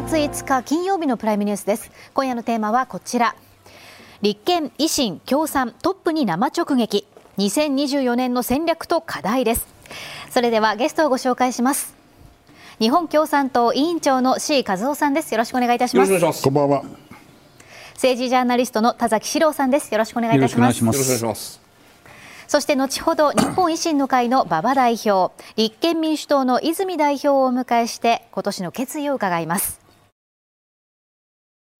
1月5日金曜日のプライムニュースです。今夜のテーマはこちら。立憲維新共産トップに生直撃。2024年の戦略と課題です。それではゲストをご紹介します。日本共産党委員長の C 和夫さんです。よろしくお願いいたします。こんばんは。政治ジャーナリストの田崎史郎さんです。よろしくお願いいたします。よろしくお願いします。そして後ほど日本維新の会の馬場代表立憲民主党の泉代表をお迎えして今年の決意を伺います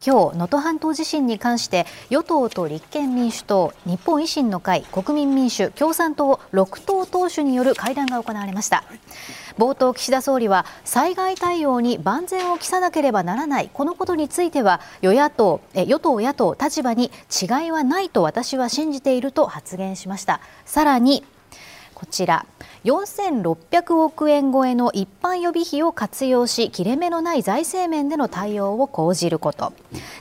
今日能登半島地震に関して与党と立憲民主党日本維新の会国民民主共産党6党党首による会談が行われました。冒頭岸田総理は災害対応に万全を期さなければならないこのことについては与野党え与党野党立場に違いはないと私は信じていると発言しました。さらにこちら。4600億円超えの一般予備費を活用し切れ目のない財政面での対応を講じること。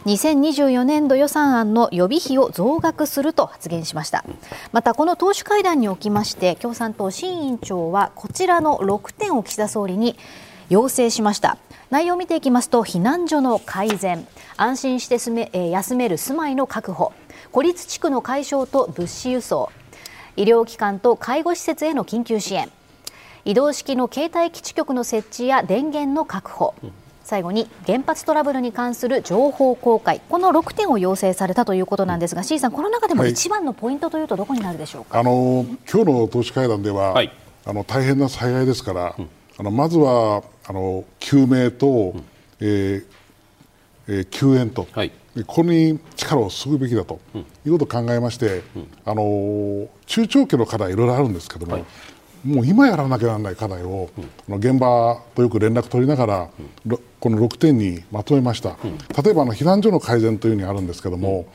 2024年度予算案の予備費を増額すると発言しました。またこの党首会談におきまして共産党新委員長はこちらの6点を岸田総理に要請しました。内容を見ていきますと避難所の改善安心して住め、え休める住まいの確保孤立地区の解消と物資輸送医療機関と介護施設への緊急支援。移動式の携帯基地局の設置や電源の確保、最後に原発トラブルに関する情報公開。この6点を要請されたということなんですが C さんこの中でも一番のポイントというとどこになるでしょうか、はい、あの今日の党首会談では、はい、あの大変な災害ですから、うん、あのまずはあの救命と、うん、えーえー、救援と、はい、ここに力を注ぐべきだということを考えまして、うん、あの中長期の課題いろいろあるんですけども、はい、もう今やらなきゃならない課題を、うん、現場とよく連絡取りながら、うん、この6点にまとめました、例えばあの避難所の改善というふうにあるんですけども、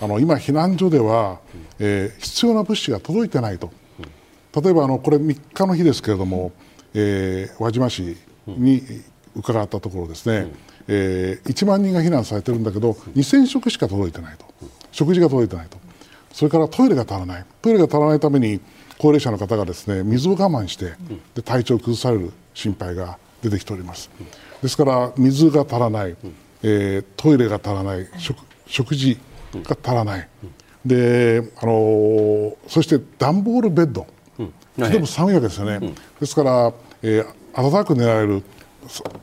あの今、避難所では、えー、必要な物資が届いてないと、例えばあのこれ3日の日ですけれども、えー、輪島市に伺ったところですね、えー、1万人が避難されてるんだけど2000食しか届いてないと。食事が届いてないと。それからトイレが足らない。トイレが足らないために高齢者の方がですね水を我慢してで体調を崩される心配が出てきております。ですから水が足らない、えー、トイレが足らない。食食事が足らない。で、あのー、そして段ボールベッド、とても寒いわけですよね、ですから、えー、暖かく寝られる。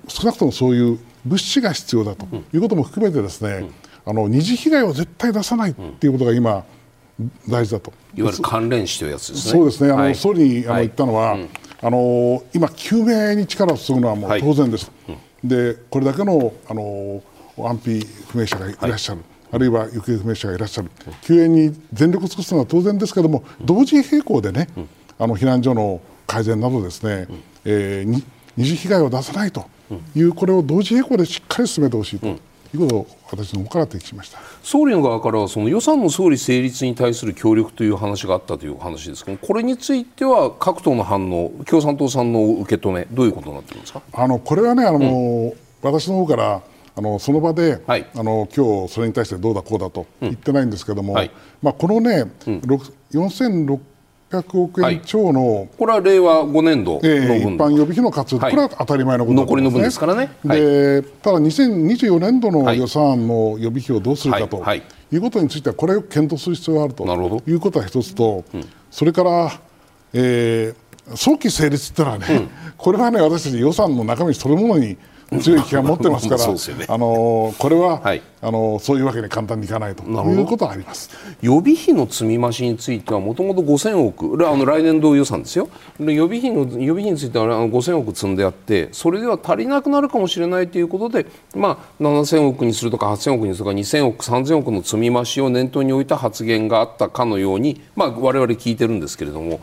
少なくともそういう物資が必要だということも含めてですね、あの二次被害を絶対出さないっていうことが今、大事だと。いわゆる関連死というやつですね。そうですね。あの、はい、総理にあの、言ったのは、あの今、救命に力を注ぐのはもう当然です、はい、でこれだけのあの安否不明者がいらっしゃる。あるいは行方不明者がいらっしゃる、救援に全力を尽くすのは当然ですけれども、同時並行でね、あの避難所の改善などですね、えー、二次被害を出さないという、これを同時並行でしっかり進めてほしいと。いうことを私の方から提起しました。総理の側からはその予算の総理成立に対する協力という話があったという話ですけどこれについては各党の反応共産党さんの受け止めどういうことになっているんですか？あのこれはねあの、うん、私の方からあのその場で、はい、あの今日それに対してどうだこうだと言ってないんですけども、うん。はい、まあ、このね、うん、4600 600億円超の、はい、これは令和5年度えー、一般予備費の活用、はい、これは当たり前のことです、ね、残りの分ですからね、はい、でただ2024年度の予算案の予備費をどうするかとい。うことについてはこれを検討する必要があるということは一つと、うん、それから、えー、早期成立っていうのはね、うん、これはね私たち予算の中身そのものに強い気が持ってますから、ね、あのこれは、はい、あのそういうわけに簡単にいかないということはあります。予備費の積み増しについてはもともと5000億。あの来年度予算ですよ。で予備費の予備費については5000億積んであってそれでは足りなくなるかもしれないということで、まあ、7000億にするとか8000億にするとか2000億3000億の積み増しを念頭に置いた発言があったかのように、まあ、我々聞いてるんですけれども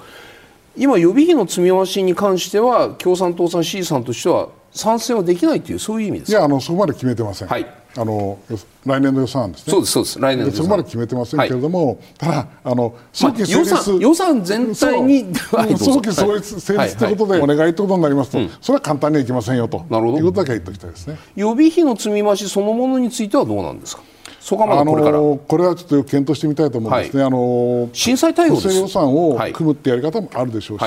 今予備費の積み増しに関しては共産党さん C さんとしては賛成はできないというそういう意味ですいやあのそこまで決めてません。はい。あの来年の予算案ですね。そうですそうです来年そこまで決めてませんけれども、はい、ただあの早期成立、まあ、予算全体に早期成立成立ということでお願いということになりますと、はいはい、それは簡単にはいきませんよとなるほどいうことだけは言っておきたいですね。予備費の積み増しそのものについてはどうなんですか？そこはまだこれから、あのこれはちょっと検討してみたいと思うんですね。あの震災対応です。予算を組むってやり方もあるでしょうし、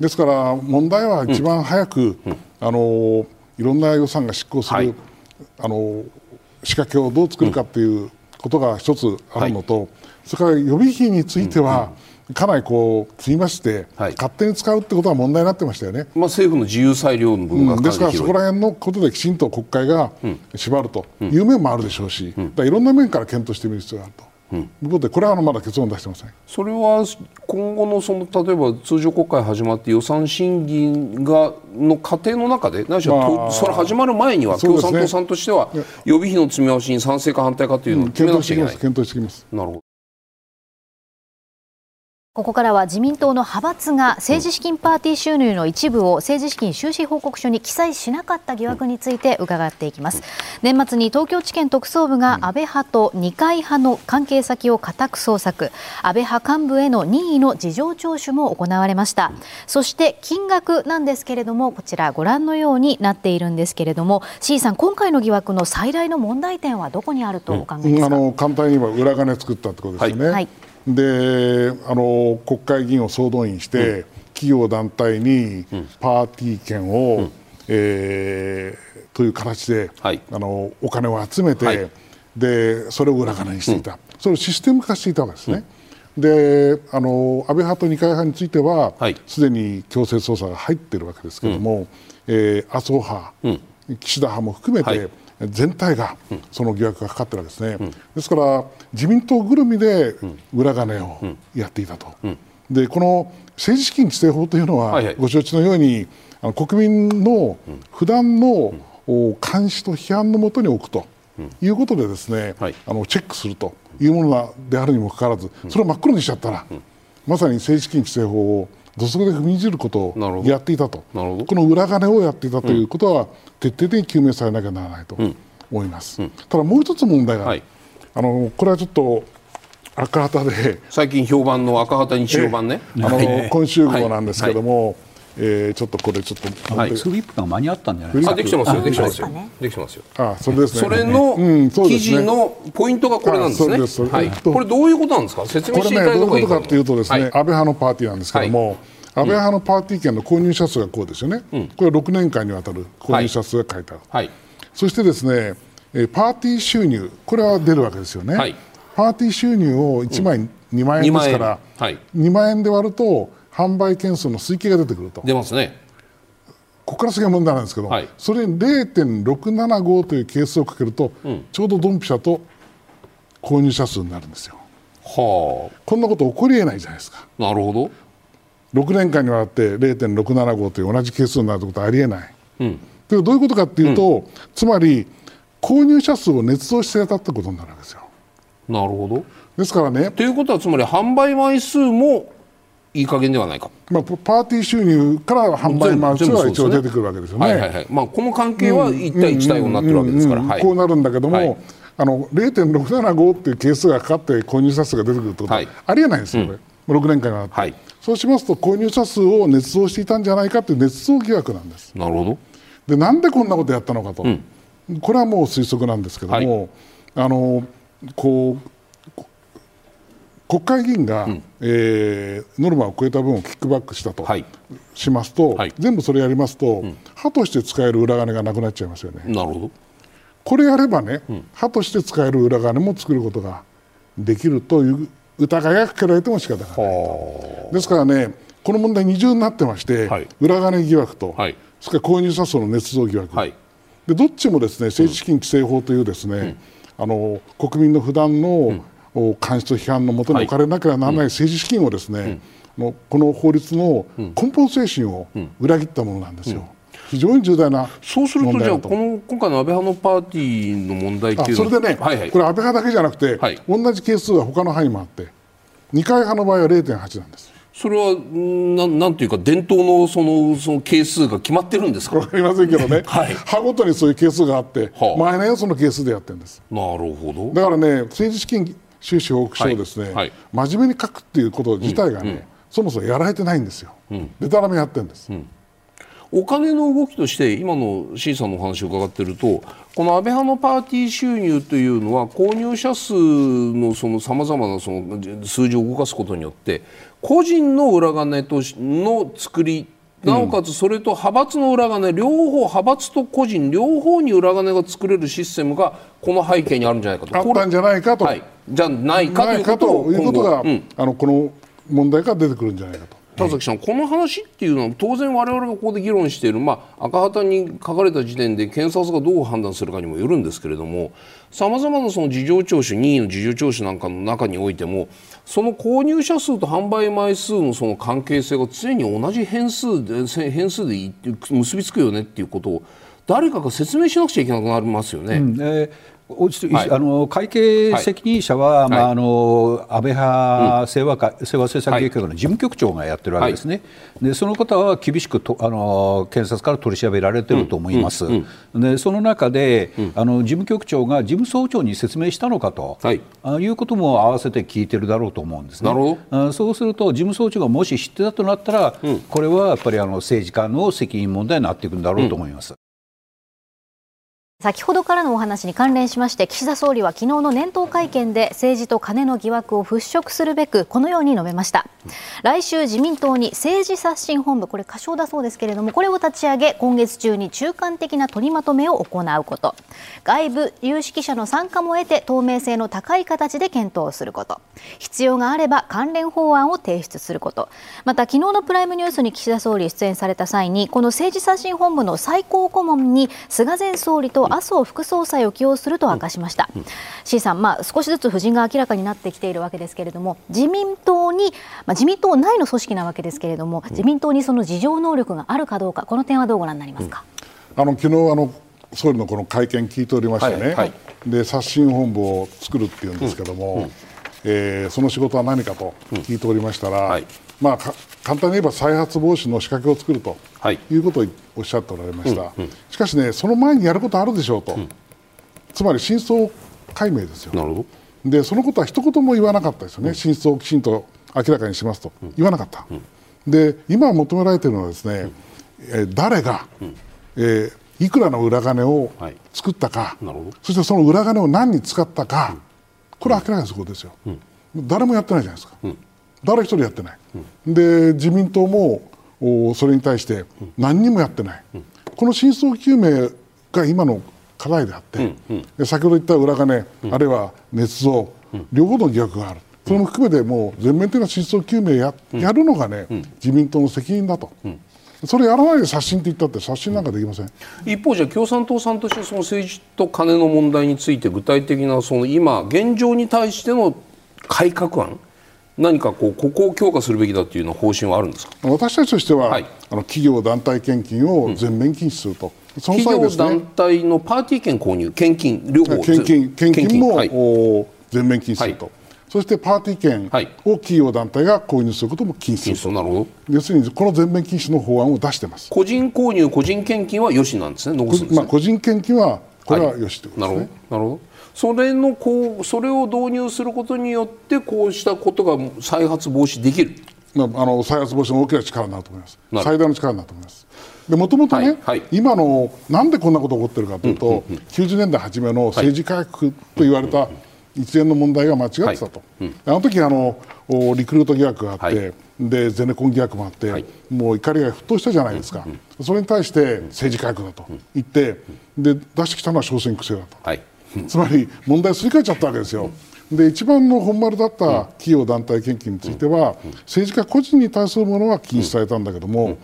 ですから問題は一番早く、うん、あのいろんな予算が執行する、はい、あの仕掛けをどう作るかっていうことが一つあるのと、はい、それから予備費については、かなりこう積みまして、はい、勝手に使うってことは問題になってましたよね、まあ、政府の自由裁量の部分が、うん、ですからそこら辺のことできちんと国会が縛るという面もあるでしょうし、うん、いろんな面から検討してみる必要があると。うん、ということでこれはまだ結論出してません。それは今後のその例えば通常国会始まって予算審議がの過程の中で何しろ、まあ、それ始まる前には、共産党さんとしては予備費の積み増しに賛成か反対かというのを決めなくちゃいけない、検討してきます。なるほどここからは自民党の派閥が政治資金パーティー収入の一部を政治資金収支報告書に記載しなかった疑惑について伺っていきます。年末に東京地検特捜部が安倍派と二階派の関係先を家宅捜索。安倍派幹部への任意の事情聴取も行われました。そして金額なんですけれどもこちらご覧のようになっているんですけれども C さん今回の疑惑の最大の問題点はどこにあるとお考えですか、うん、あの簡単に言えば裏金作ったってことですよね、はい。はいであの国会議員を総動員して、うん、企業団体にパーティー券を、うん、えー、という形で、はい、あのお金を集めて、はい、でそれを裏金にしていた、うん、それをシステム化していたわけですね。であの安倍派と二階派についてはすで、はい、に強制捜査が入っているわけですけれども、うん、えー、麻生派、岸田派も含めて、全体がその疑惑がかかってるわけですね、うん、ですから自民党ぐるみで裏金をやっていたと、うん、でこの政治資金規正法というのは、ご承知のようにあの国民の普段の監視と批判のもとに置くということでですね、はい、あのチェックするというものであるにもかかわらずそれを真っ黒にしちゃったら、まさに政治資金規正法を土足で踏みにじることをやっていたと。この裏金をやっていたということは、徹底的に究明されなきゃならないと思います、うん、ただもう一つ問題が、はい、あのこれはちょっと赤旗で最近評判の赤旗日曜版ね、あの今週号なんですけども、はいえー、ちょっとこれちょっと、はい、スリップが間に合ったんじゃないですか？できてますよ、できてますよ、できてますよ。あ、それですね。それの記事のポイントがこれなんですね。はい。これどういうことなんですか？説明していただいた方がいいか。これね、どういうことかというとですね、安倍派のパーティーなんですけども。安倍派のパーティー券の購入者数がこうですよね、うん、これは6年間にわたる購入者数が書いてある、はい、そしてですねパーティー収入、これは出るわけですよね、はい、パーティー収入を1枚、うん、2万円ですから、2万,、はい、2万円で割ると、販売件数の推計が出てくると。出ますねここから先が問題なんですけど、はい、それに0.675という係数をかけると、うん、ちょうどドンピシャと購入者数になるんですよ。はあ、こんなこと起こりえないじゃないですか。なるほど6年間にわたって0.675という同じ係数になることはありえない。うん、でどういうことかっていうと、うん、つまり購入者数を捏造してやったってことになるわけですよ。なるほどですからね。ということはつまり販売枚数もいい加減ではないか、まあ、パーティー収入から販売枚数は一応出てくるわけですよね。はいはいはい。まあ、この関係は1対1対5になってるわけですから、こうなるんだけども、はい、あの0.675っていう係数がかかって購入者数が出てくるってことはありえないんですよ、これ、6年間があって。はい。そうしますと購入者数を捏造していたんじゃないかという捏造疑惑なんです。なるほど。でなんでこんなことやったのかと、うん、これはもう推測なんですけども、はい、あのこう国会議員が、うん、えー、ノルマを超えた分をキックバックしたと、はい、しますと、はい、全部それやりますと、うん、歯として使える裏金がなくなっちゃいますよね。なるほど。これやればね、うん、歯として使える裏金も作ることができるという疑いがかけられても仕方がないですからねこの問題二重になってまして、はい、裏金疑惑と、はい、それから購入者数の捏造疑惑、はい、でどっちもですね政治資金規正法というですね、うん、あの国民の普段の、うん、監視と批判のもとに置かれなければならない政治資金をですね、うん、この法律の根本精神を裏切ったものなんですよ。非常に重大なそうするとじゃあこの今回の安倍派のパーティーの問題っていうのはそれでね、はいはい、これ安倍派だけじゃなくて、はい、同じ係数は他の範囲もあって二階派の場合は0.8なんです。それはななんていうか伝統のそのその係数が決まってるんですか？わかりませんけどね、はい、派ごとにそういう係数があって、はあ、毎年その係数でやってるんです。なるほど。だからね政治資金収支報告書をですね、はい。はい、真面目に書くっていうこと自体がね、うんうん、そもそもやられてないんですよ、うん、でたらめやってるんです、うん。お金の動きとして今の C さんのお話を伺っているとこの安倍派のパーティー収入というのは購入者数のさまざまなその数字を動かすことによって個人の裏金との作りなおかつそれと派閥の裏金両方派閥と個人両方に裏金が作れるシステムがこの背景にあるんじゃないかと。あったんじゃないかと、はい、じゃないかということということが、うん、あのこの問題が出てくるんじゃないかと。田崎さん、この話っていうのは当然我々がここで議論している、まあ、赤旗に書かれた時点で検察がどう判断するかにもよるんですけれどもさまざまなその事情聴取任意の事情聴取なんかの中においてもその購入者数と販売枚数のその関係性が常に同じ変数で変数で結びつくよねっていうことを誰かが説明しなくちゃいけなくなりますよね。うんえーはい、あの会計責任者は、はい、まあ、あの安倍派清和,、うん、清和政策計画の事務局長がやってるわけですね、はい、でその方は厳しくとあの検察から取り調べられてると思います、うん。うん、でその中で、あの事務局長が事務総長に説明したのかと、はい、あいうことも合わせて聞いてるだろうと思うんですね。なるほど。そうすると、事務総長がもし知ってたとなったら、これはやっぱりあの政治家の責任問題になっていくんだろうと思います。先ほどからのお話に関連しまして岸田総理は昨日の年頭会見で政治と金の疑惑を払拭するべくこのように述べました。来週自民党に政治刷新本部これ過小だそうですけれどもこれを立ち上げ今月中に中間的な取りまとめを行うこと。外部有識者の参加も得て透明性の高い形で検討すること。必要があれば関連法案を提出すること。また昨日のプライムニュースに岸田総理出演された際にこの政治刷新本部の最高顧問に菅前総理と麻生副総裁を起用すると明かしました、うん、C さん、まあ、少しずつ布陣が明らかになってきているわけですけれども自民党に、まあ、自民党内の組織なわけですけれども自民党にその事情能力があるかどうかこの点はどうご覧になりますか、うん、あの昨日あの総理のこの会見聞いておりましてね、はいはい、で刷新本部を作るっていうんですけども、うん、えー、その仕事は何かと聞いておりましたら、はいまあ、簡単に言えば再発防止の仕掛けを作ると、はい、いうことをおっしゃっておられました、うんうん、しかしね、その前にやることあるでしょうと、うん、つまり真相解明ですよ、なるほど。でそのことは一言も言わなかったですよね、うん、真相をきちんと明らかにしますと、言わなかった、で今求められているのはですね、えー、誰が、えー、いくらの裏金を作ったか、はい、そしてその裏金を何に使ったか、これは明らかにすることですよ、誰もやってないじゃないですか。誰一人やってない、うん、で自民党もそれに対して何にもやってない、うん、この真相究明が今の課題であって、うんうん、先ほど言った裏金、あるいは捏造、両方の疑惑がある。それも含めてもう全面的な真相究明や,、やるのがね、自民党の責任だと、それやらないで刷新って言ったって刷新なんかできません、一方じゃ共産党さんとしてその政治と金の問題について具体的なその今現状に対しての改革案何かこうここを強化するべきだというの方針はあるんですか？私たちとしては、はい、あの企業団体献金を全面禁止すると、うん、企業団体のパーティー券購入献金両方献金献金も、はい、全面禁止すると、はい、そしてパーティー券を企業団体が購入することも禁止するなるほど。要するにこの全面禁止の法案を出してます。個人購入個人献金はよしなんですね残すんですね、まあ、個人献金はこれはよしということですね、なるほどそれのこうそれを導入することによってこうしたことが再発防止できる、まあ、あの再発防止の大きな力になると思います。最大の力になると思います。でもともとね、はいはい、今のなんでこんなこと起こってるかというと、うんうんうん、90年代初めの政治改革と言われた一連の問題が間違ってたと、はい。うん、あの時あのリクルート疑惑があって、はい、でゼネコン疑惑もあって、はい、もう怒りが沸騰したじゃないですか、うんうん、それに対して政治改革だと言って、で出してきたのは小選挙制だと。はいつまり問題すり替えちゃったわけですよ。で一番の本丸だった企業団体献金については、政治家個人に対するものは禁止されたんだけども、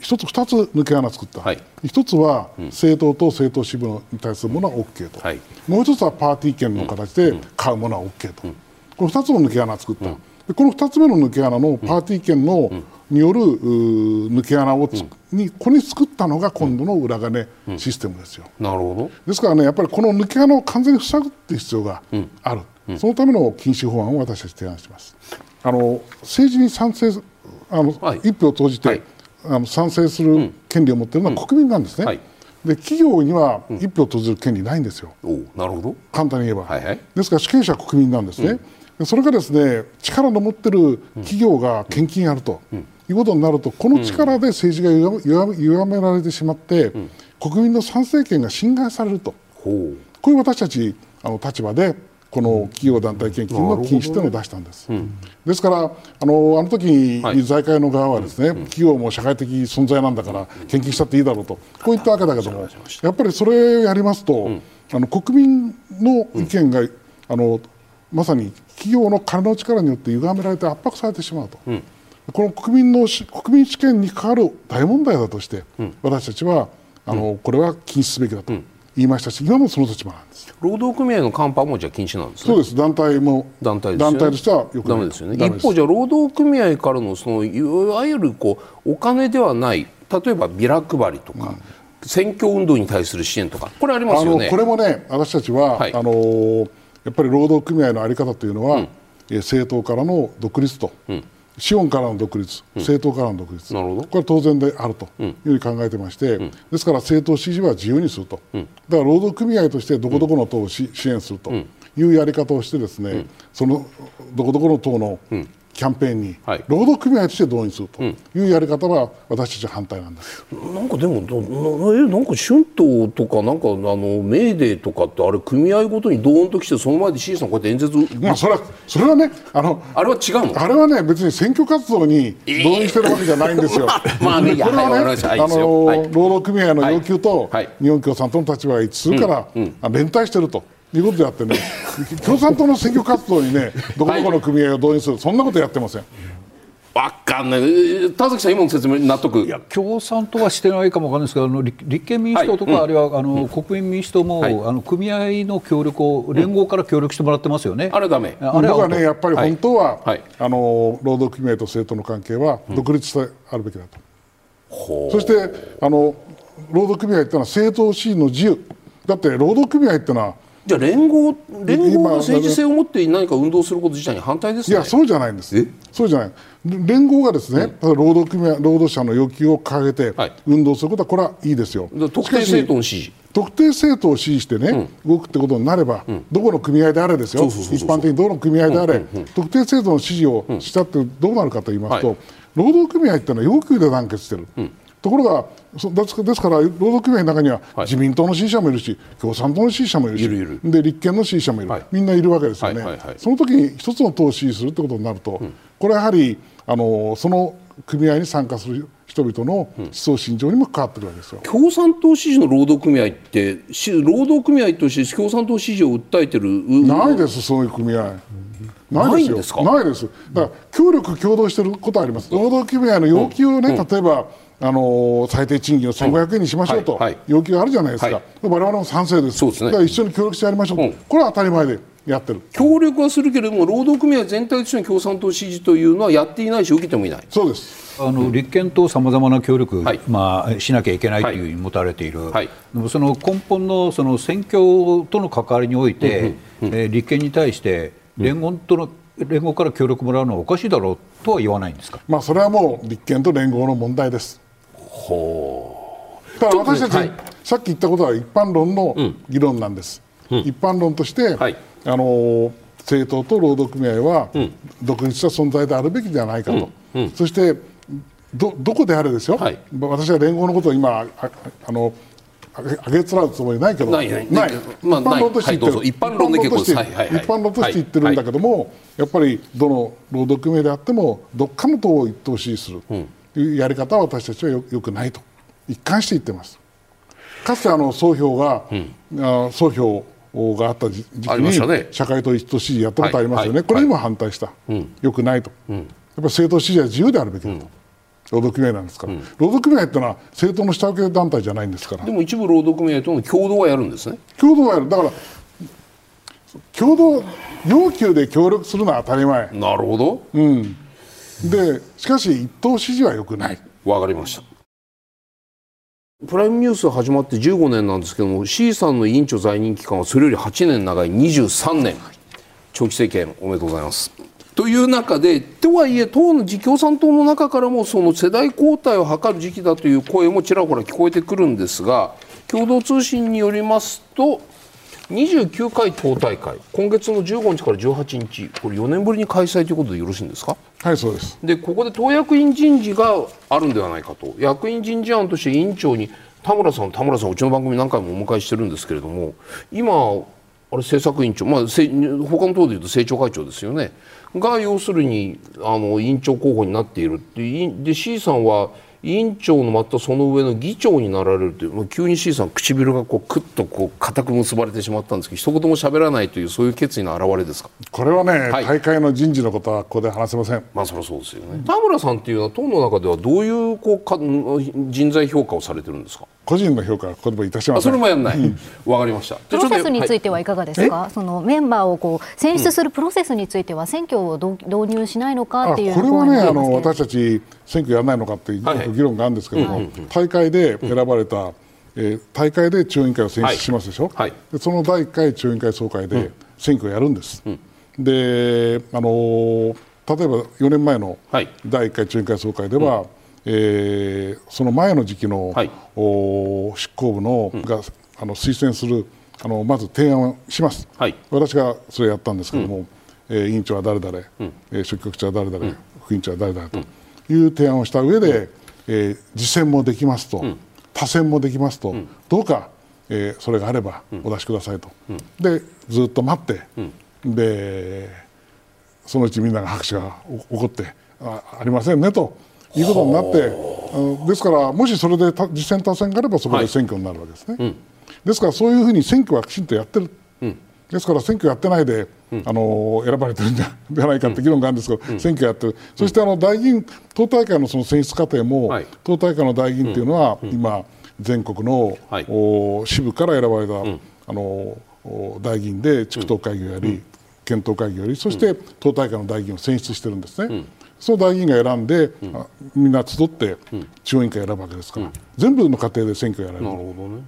一つ、二つ抜け穴作った、はい、一つは政党と政党支部に対するものは OK と、はい、もう一つはパーティー券の形で買うものは OK と、この二つの抜け穴作った、この二つ目の抜け穴のパーティー券の、による抜け穴を、にこれに作ったのが今度の裏金システムですよ、なるほど。ですからねやっぱりこの抜け穴を完全に塞ぐっていう必要がある、そのための禁止法案を私たち提案します。あの政治に賛成あの、はい、一票を投じて、はい、あの賛成する権利を持っているのは国民なんですね、はい、で企業には一票を投じる権利ないんですよ、なるほど。簡単に言えば、はいはい、ですから主権者は国民なんですね、それがですね力の持ってる企業が献金やると、いうことになるとこの力で政治が歪められてしまって、国民の参政権が侵害されると。こういう私たちあの立場でこの企業団体献金の禁止というのを出したんです。うん、ですからあのあの時に財界の側はですね、はい、企業も社会的存在なんだから献金したっていいだろうと。こう言ったわけだけどもやっぱりそれをやりますと、うん、あの国民の意見が、あのまさに企業の金の力によって歪められて圧迫されてしまうと。この国民の国民主権に関わる大問題だとして、私たちはあの、これは禁止すべきだと言いましたし、今もその立場なんです労働組合のカンパもじゃ禁止なんです、ね、そうです。団体も団体団体としてはよくダメですよね。一方じゃ労働組合からのそのいわゆるこうお金ではない例えばビラ配りとか、うん、選挙運動に対する支援とかこれありますよね。これもね私たちは、はい、あのやっぱり労働組合の在り方というのは、うん、政党からの独立と。うん資本からの独立、政党からの独立、これは当然であるというふうに考えていまして、ですから政党支持は自由にすると、だから労働組合としてどこどこの党を支援するというやり方をして、ですね、そのどこどこの党のキャンペーンに労働組合として動員するというやり方は私たちは反対なんです、うん、なんかでもえなんか春闘とかなんかあのメーデーとかってあれ組合ごとにドーンと来てその前で C さんこうやって演説。まあそれはそれはねあのあれは違うの？あれはね別に選挙活動に動員してるわけじゃないんですよ。まあね、これはね、はい、あの、はい、労働組合の要求と、日本共産党の立場が一致するから、うんうん、連帯してると。いうことであってね、共産党の選挙活動にね、どこどこの組合を動員する、そんなことやってません。わかんない、田崎さん、今の説明、納得。いや共産党はしてないかもわかんないですけど、あの立憲民主党とか、はい、あるいはあの、うん、国民民主党も、はい、あの組合の協力を、連合から協力してもらってますよね。うん、あれだめあれはね、やっぱり本当は、はい、あの労働組合と政党の関係は独立してあるべきだと。う。ん、そしてあの労働組合っていうのは政党支援の自由。だって労働組合っていうのはじゃあ連合連合が政治性を持って何か運動すること自体に反対です、ね、いやそうじゃないんです。そうじゃない。連合がですね、うん、労働組合労働者の要求を掲げて運動することはこれはいいですよ、特定政党の支持。特定政党を支持してね、うん、動くってことになれば、うん、どこの組合であれですよ、一般的にどの組合であれ、特定政党の支持をしたってどうなるかと言いますと、はい、労働組合っていうのは要求で団結してる。ところがですから労働組合の中には自民党の支持者もいるし、共産党の支持者もいるしで立憲の支持者もいる、みんないるわけですよね、その時に一つの党を支持するということになると、これはやはりあのその組合に参加する人々の思想信条にも関わってくるわけですよ、共産党支持の労働組合って労働組合として共産党支持を訴えてるないですそういう組合。ないですないですだから協力共同してることあります。労働組合の要求をね、例えばあの最低賃金を1500円にしましょうと要求があるじゃないですか、はい。はい、我々も賛成です、そうですね、だから一緒に協力してやりましょう、うん、これは当たり前でやってる。協力はするけれども、労働組合全体としての共産党支持というのはやっていないし、受けてもいない。そうです。あの立憲とさまざまな協力、はい、まあ、しなきゃいけないというふうに持たれている、はい、その根本のその選挙との関わりにおいて、うんうん、えー、立憲に対して連合との、連合から協力もらうのはおかしいだろうとは言わないんですか、まあ、それはもう立憲と連合の問題です。ほう。だから私たち、はい、さっき言ったことは一般論の議論なんです、うん、一般論として、はい、あの政党と労働組合は独立した存在であるべきではないかと、うん。うん、そしてどどこであれですよ、はい、私は連合のことを今ああのあげつらうつもりないけど。ないない。ない、まあ、一般論として言ってる、一般論で結構一般論として言ってる。んだけども、やっぱりどの労働組合であってもどっかの党を一党支持する、うんいうやり方は私たちはよよくないと。一貫して言ってます。かつてあの総評が、うん、総評があった時期に、ね、社会党一党支持やったことありますよね、はい。はい、これにも反対した、はい、よくないと、うん、やっぱり政党支持は自由であるべきだと。うん。労働組合なんですから、うん、労働組合っていうのは政党の下請け団体じゃないんですから。でも一部労働組合との共同はやるんですね。共同はやる。だから共同要求で協力するのは当たり前。なるほど、うん、でしかし一党支持はよくない。わかりました。プライムニュース始まって15年なんですけども C さんの委員長在任期間はそれより8年長い。23年。長期政権おめでとうございます。という中でとはいえ党の共産党の中からもその世代交代を図る時期だという声もちらほら聞こえてくるんですが共同通信によりますと29回党大会今月の15日から18日これ4年ぶりに開催ということでよろしいんですか？はいそうです。でここで党役員人事があるんではないかと。役員人事案として委員長に田村さん田村さんうちの番組何回もお迎えしてるんですけれども今あれ政策委員長、まあ、他の党でいうと政調会長ですよね。が要するにあの委員長候補になっている。ってで C さんは委員長のまたその上の議長になられるという、まあ、急に C さん唇がこうクッとこう固く結ばれてしまったんですけど一言も喋らないというそういう決意の表れですか？これはね、はい、大会の人事のことはここで話せません。まあそりゃそうですよね、田村さんっていうのは党の中ではどういうこうか人材評価をされてるんですか？個人の評価はこれもいたしまそれもやんない。わ、かりました。プロセスについてはいかがですか？そのメンバーをこう選出するプロセスについては選挙を導入しないのかっていうこれはねあの私たち選挙やらないのかっていう議論があるん。ですけども、大会で選ばれた、えー、大会で中央委員会を選出しますでしょ？はい、でその第1回中央委員会総会で選挙をやるんです。であの例えば4年前の第1回中央委員会総会では、えー、その前の時期の、はい、お執行部の、うん、があの推薦するあのまず提案をします、はい、私がそれやったんですけども、うん、えー、委員長は誰々、うん、えー、書記局長は誰々、うん、副委員長は誰々という提案をした上で、うん、えー、実践もできますと、多選もできますと、どうか、えー、それがあればお出しくださいと、でずっと待って、でそのうちみんなが拍手が起こってあありませんねと。いうことになって、ですからもしそれで実践多選があればそこで選挙になるわけですね、はいうん、ですからそういうふうに選挙はきちんとやってる、うん、ですから選挙やってないで、うん、あの選ばれてるん じゃないかって議論があるんですけど、選挙やってる、そしてあの大議員党大会のその選出過程も、はい、党大会の大議員っていうのは、今全国の、はい、お支部から選ばれた、あの大議員で地区党会議をやり、検討会議をやりそして党大会の大議員を選出してるんですね。その大議員が選んで、うん、みんな集って中央委員会選ぶわけですから、うん、全部の過程で選挙やられる。なるほどね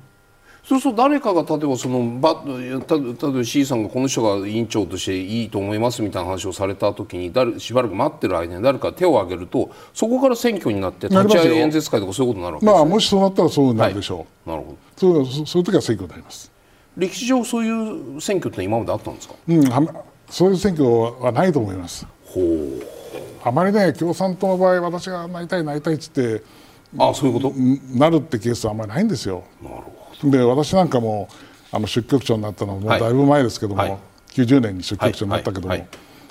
そうすると誰かが例えばそのば例えば C さんがこの人が委員長としていいと思いますみたいな話をされた時に誰しばらく待ってる間に誰か手を挙げるとそこから選挙になって立ち会い演説会とかそういうことになるわけです、ね、まあ、もしそうなったらそうなるでしょう、はい、なるほどそうそういう時は選挙になります歴史上そういう選挙って今まであったんですか、うん、そういう選挙はないと思いますほうあまりね共産党の場合私がなりたいなりたいっつってあそういうこと？なるってケースはあんまりないんですよ。なるほど。で私なんかもあの出局長になったのはもうだいぶ前ですけども、はい、90年に出局長になったけども、はい。はい、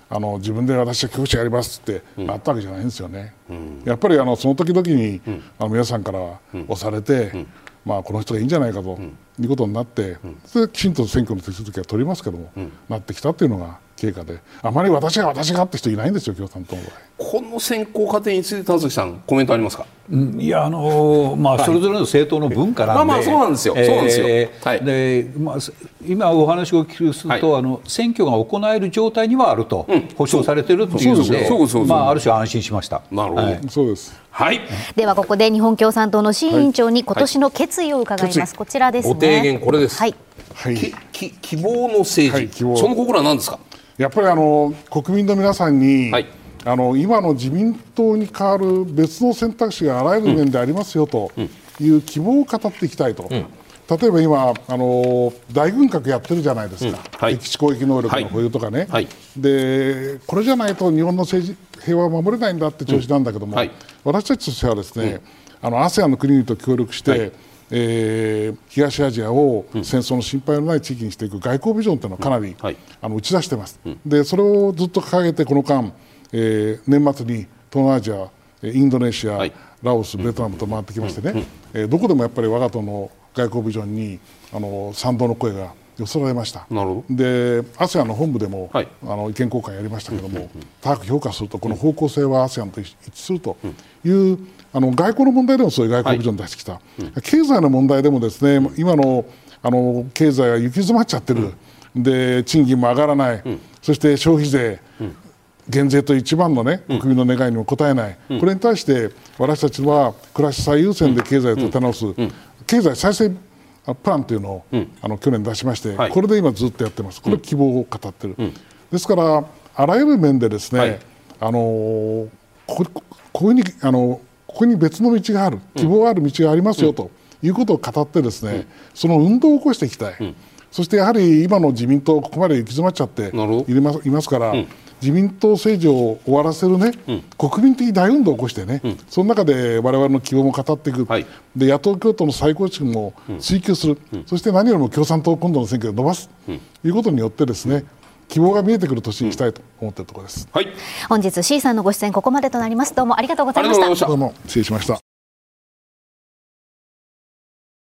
あの自分で私は局長やりますってなったわけじゃないんですよね。うん、やっぱりあのその時々に、うん、あの皆さんから押されて、うん、まあ、この人がいいんじゃないかと、いうことになって、それできちんと選挙の手続きは取りますけども、なってきたっていうのが経過で。あまり私が私がって人いないんですよ共産党の場合この選考過程について田崎さんコメントありますか、うん、いやあのー、まあそれぞれの政党の文化なんで、まあまあそうなんですよ、そうなんですよ、はい、でまあ今お話を聞くすると、はい、あの選挙が行える状態にはあると、うん、保証されてるっていうので、まあある種安心しました。なるほど、はい、そうです。はい。ではここで日本共産党の新委員長に今年の決意を伺います。こちらですね。ご提言これです。はい。はい、き希望の政治、その心は何ですか？やっぱりあの国民の皆さんに、はい、あの今の自民党に代わる別の選択肢があらゆる面でありますよという希望を語っていきたいと。うん。例えば今、あの大軍拡やってるじゃないですか、うん。はい、敵地攻撃能力の保有とかね、はい、でこれじゃないと日本の政治平和は守れないんだって調子なんだけども、うんはい、私たちとしてはですね、うん、あの ASEAN の国々と協力して、えー、東アジアを戦争の心配のない地域にしていく外交ビジョンというのをかなり、はい、あの打ち出しています、うん、でそれをずっと掲げてこの間、えー、年末に東南アジアインドネシア、はい、ラオス、ベトナムと回ってきましてね、うん、えー、どこでもやっぱり我が党の外交ビジョンにあの賛同の声が寄せられました。で ASEAN の本部でも、はい、あの意見交換やりましたけども、高く評価するとこの方向性は ASEAN と一致するという、あの外交の問題でもそういう外交ビジョン出してきた、はい。うん、経済の問題でもですね今のあの経済は行き詰まっちゃってる、うん、で賃金も上がらない、うん、そして消費税、減税と一番の、ね、国民の願いにも応えない、これに対して私たちは暮らし最優先で経済を立て直す、経済再生プランというのを、あの去年出しまして、はい、これで今ずっとやってます、これ希望を語ってる、ですからあらゆる面でですね、はい、あのこここういうふうにあのここに別の道がある希望がある道がありますよ、ということを語ってですね、その運動を起こしていきたい、そしてやはり今の自民党ここまで行き詰まっちゃっていますいますから、自民党政治を終わらせるね、うん、国民的大運動を起こしてね、うん、その中で我々の希望も語っていく、はい、で野党共闘の再構築も追求する、うん、そして何よりも共産党を今度の選挙で伸ばす。ということによってですね、希望が見えてくる年にしたいと思っているところです、はい、本日 C さんのご出演ここまでとなります。どうもありがとうございました。どうも失礼しました。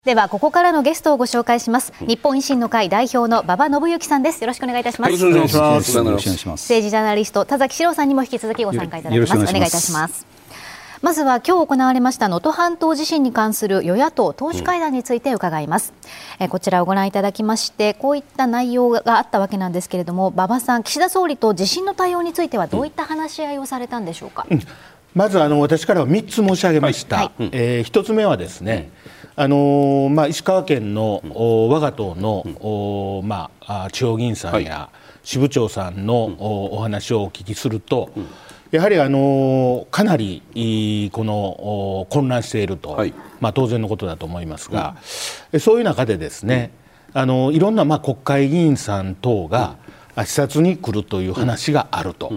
ではここからのゲストをご紹介します、日本維新の会代表の馬場信之さんです。よろしくお願いいたします、よろしくお願いします。政治ジャーナリスト田崎史郎さんにも引き続きご参加いただきます。お願いいたしますまずは今日行われました能登半島地震に関する与野党党首会談について伺います、うん、えこちらをご覧いただきましてこういった内容があったわけなんですけれども馬場さん岸田総理と地震の対応についてはどういった話し合いをされたんでしょうか、うん。まずあの私からは3つ申し上げました、はい、えー、1つ目はですね、あのー、まあ、石川県の、うん、我が党の、うん、まあ、地方議員さんや支部長さんの、お話をお聞きすると、うん、やはり、あのー、かなりこの混乱していると、はい、まあ、当然のことだと思いますが、そういう中でですね、あのいろんな、まあ、国会議員さん等が視察に来るという話があると。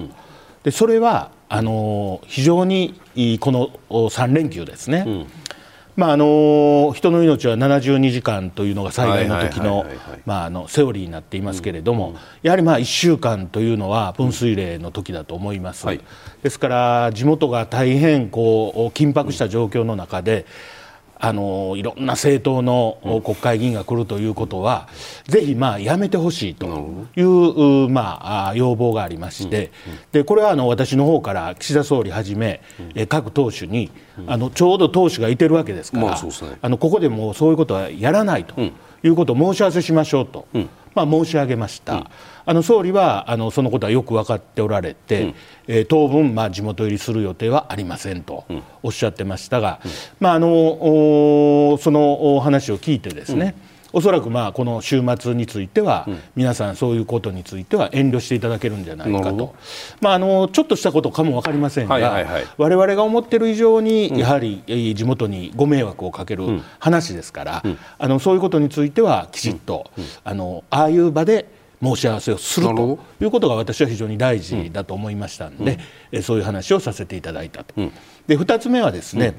でそれはあの非常にこの3連休ですね、うん、まあ、あの人の命は72時間というのが災害の時のセオリーになっていますけれども、うん、やはりまあ1週間というのは分水嶺の時だと思います、はい、ですから地元が大変こう緊迫した状況の中で、あのいろんな政党の国会議員が来るということは、うん、ぜひまあやめてほしいという、まあ、要望がありまして、うんうん、でこれはあの私の方から岸田総理はじめ、うん、各党首に、あのちょうど党首がいてるわけですから、まあね、あのここでもうそういうことはやらないということを申し合わせしましょうと。まあ、申し上げました、うん、あの総理はあのそのことはよく分かっておられて、うん、えー、当分、まあ、地元入りする予定はありませんとおっしゃってましたが、うん、まあ、あのその話を聞いてですね、おそらくまあこの週末については、皆さんそういうことについては遠慮していただけるんじゃないかと、まあ、あのちょっとしたことかも分かりませんが、われわれが思っている以上に、やはり地元にご迷惑をかける話ですから、あのそういうことについてはきちっと、あのああいう場で申し合わせをするということが私は非常に大事だと思いましたので、うん、そういう話をさせていただいたと。うん、で2つ目はですね、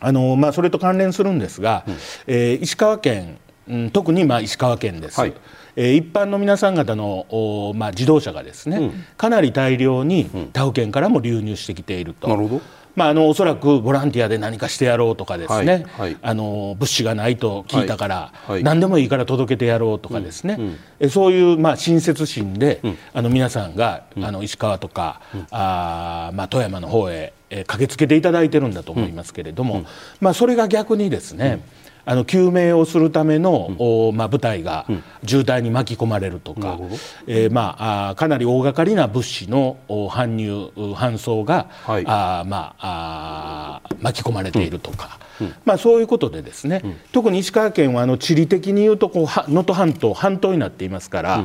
あのまあ、それと関連するんですが、うん、えー、石川県うん、特にまあ石川県です、はい、えー、一般の皆さん方のお、まあ、自動車がですね、うん、かなり大量に他府県からも流入してきていると。なるほどまあ、あのおそらくボランティアで何かしてやろうとかですね、はいはい、あの物資がないと聞いたから、はい、何でもいいから届けてやろうとかですね、うんうん、そういうまあ親切心で、うん、あの皆さんが、あの石川とか、うん、あまあ、富山の方へ、えー、駆けつけていただいてるんだと思いますけれども、まあ、それが逆にですね、あの救命をするための、うん、まあ、部隊が渋滞に巻き込まれるとか、うん、えー、まあ、あかなり大掛かりな物資の搬入搬送が、はい、あまあ、あ巻き込まれているとか、うん、まあ、そういうことでですね、特に石川県はあの地理的に言うと能登半島半島になっていますから、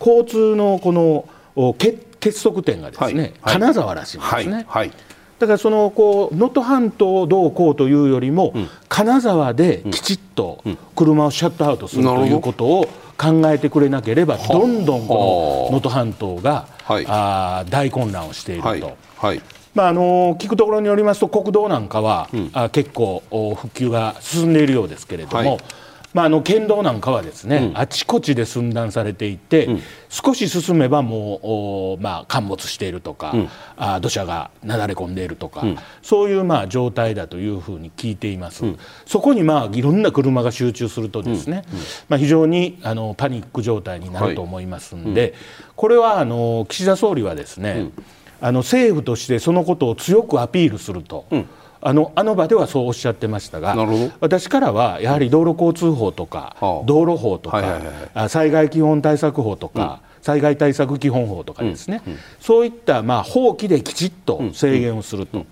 交通のこの結結束点がですね、はい、金沢らしいんですね。はいだからそのこう能登半島をどうこうというよりも、うん、金沢できちっと車をシャットアウトするということを考えてくれなければ、ど。んどんこの能登半島が、はい、あ大混乱をしていると。はい。はい。まあ、あの聞くところによりますと国道なんかは、うん、あ結構復旧が進んでいるようですけれども、まあ、あの県道なんかはですね、うん、あちこちで寸断されていて、うん、少し進めばもう、まあ、陥没しているとか、うん、あ土砂がなだれ込んでいるとか、そういうまあ状態だというふうに聞いています、そこにまあいろんな車が集中するとですね、まあ、非常にあのパニック状態になると思いますんで、はい、これはあの岸田総理はですね、あの政府としてそのことを強くアピールすると。あのあの場ではそうおっしゃってましたが私からはやはり道路交通法とか、うん、道路法とか、はいはいはい、災害基本対策法とか、うん、災害対策基本法とかですね、うん、そういったまあ法規できちっと制限をすると。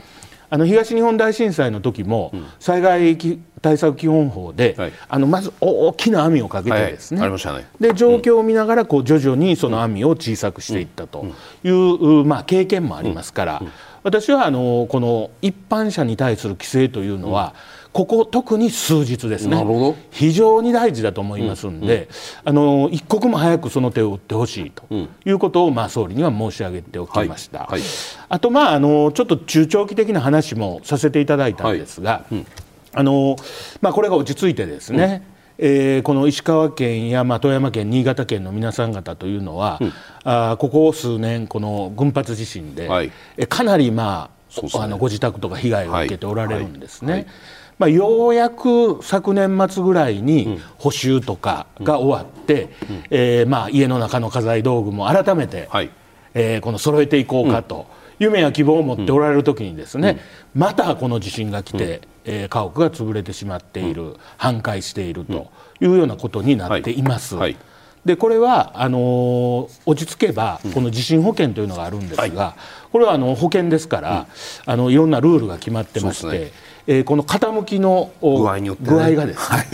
あの東日本大震災の時も、災害対策基本法で、はい、あのまず大きな網をかけてですね。はいね、で状況を見ながらこう徐々にその網を小さくしていったという、まあ、経験もありますから、私はあのこの一般者に対する規制というのは、ここ特に数日ですね。非常に大事だと思いますんで、うん。うん、あの一刻も早くその手を打ってほしいということを、まあ、総理には申し上げておきました、はいはい、あと、まあ、あのちょっと中長期的な話もさせていただいたんですが、はいうん、あのまあ、これが落ち着いてですね、えー、この石川県や、まあ、富山県、新潟県の皆さん方というのは、うん、あここ数年、この群発地震で、はい、えかなり、まあ、ね、あのご自宅とか被害を受けておられるんですね。はい。はい。まあ、ようやく昨年末ぐらいに補修とかが終わって、うん。うん、えー、まあ、家の中の家財道具も改めて、はい、えー、この揃えていこうかと、うん、夢や希望を持っておられる時にですね、またこの地震が来て、えー、家屋が潰れてしまっている、半壊しているというようなことになっています。はいはい。でこれはあの落ち着けばこの地震保険というのがあるんですが、これはあの保険ですから、あのいろんなルールが決まってまして、えー、この傾きの具合によって、ね、具合がですね、はい、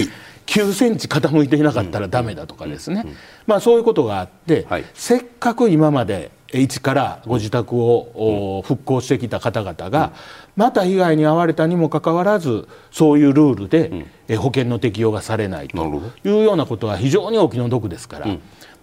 9センチ傾いていなかったらだめだとかですね、まあ、そういうことがあって、はい、せっかく今まで一からご自宅を復興してきた方々がまた被害に遭われたにもかかわらずそういうルールで保険の適用がされないというようなことは非常に大きな毒ですから。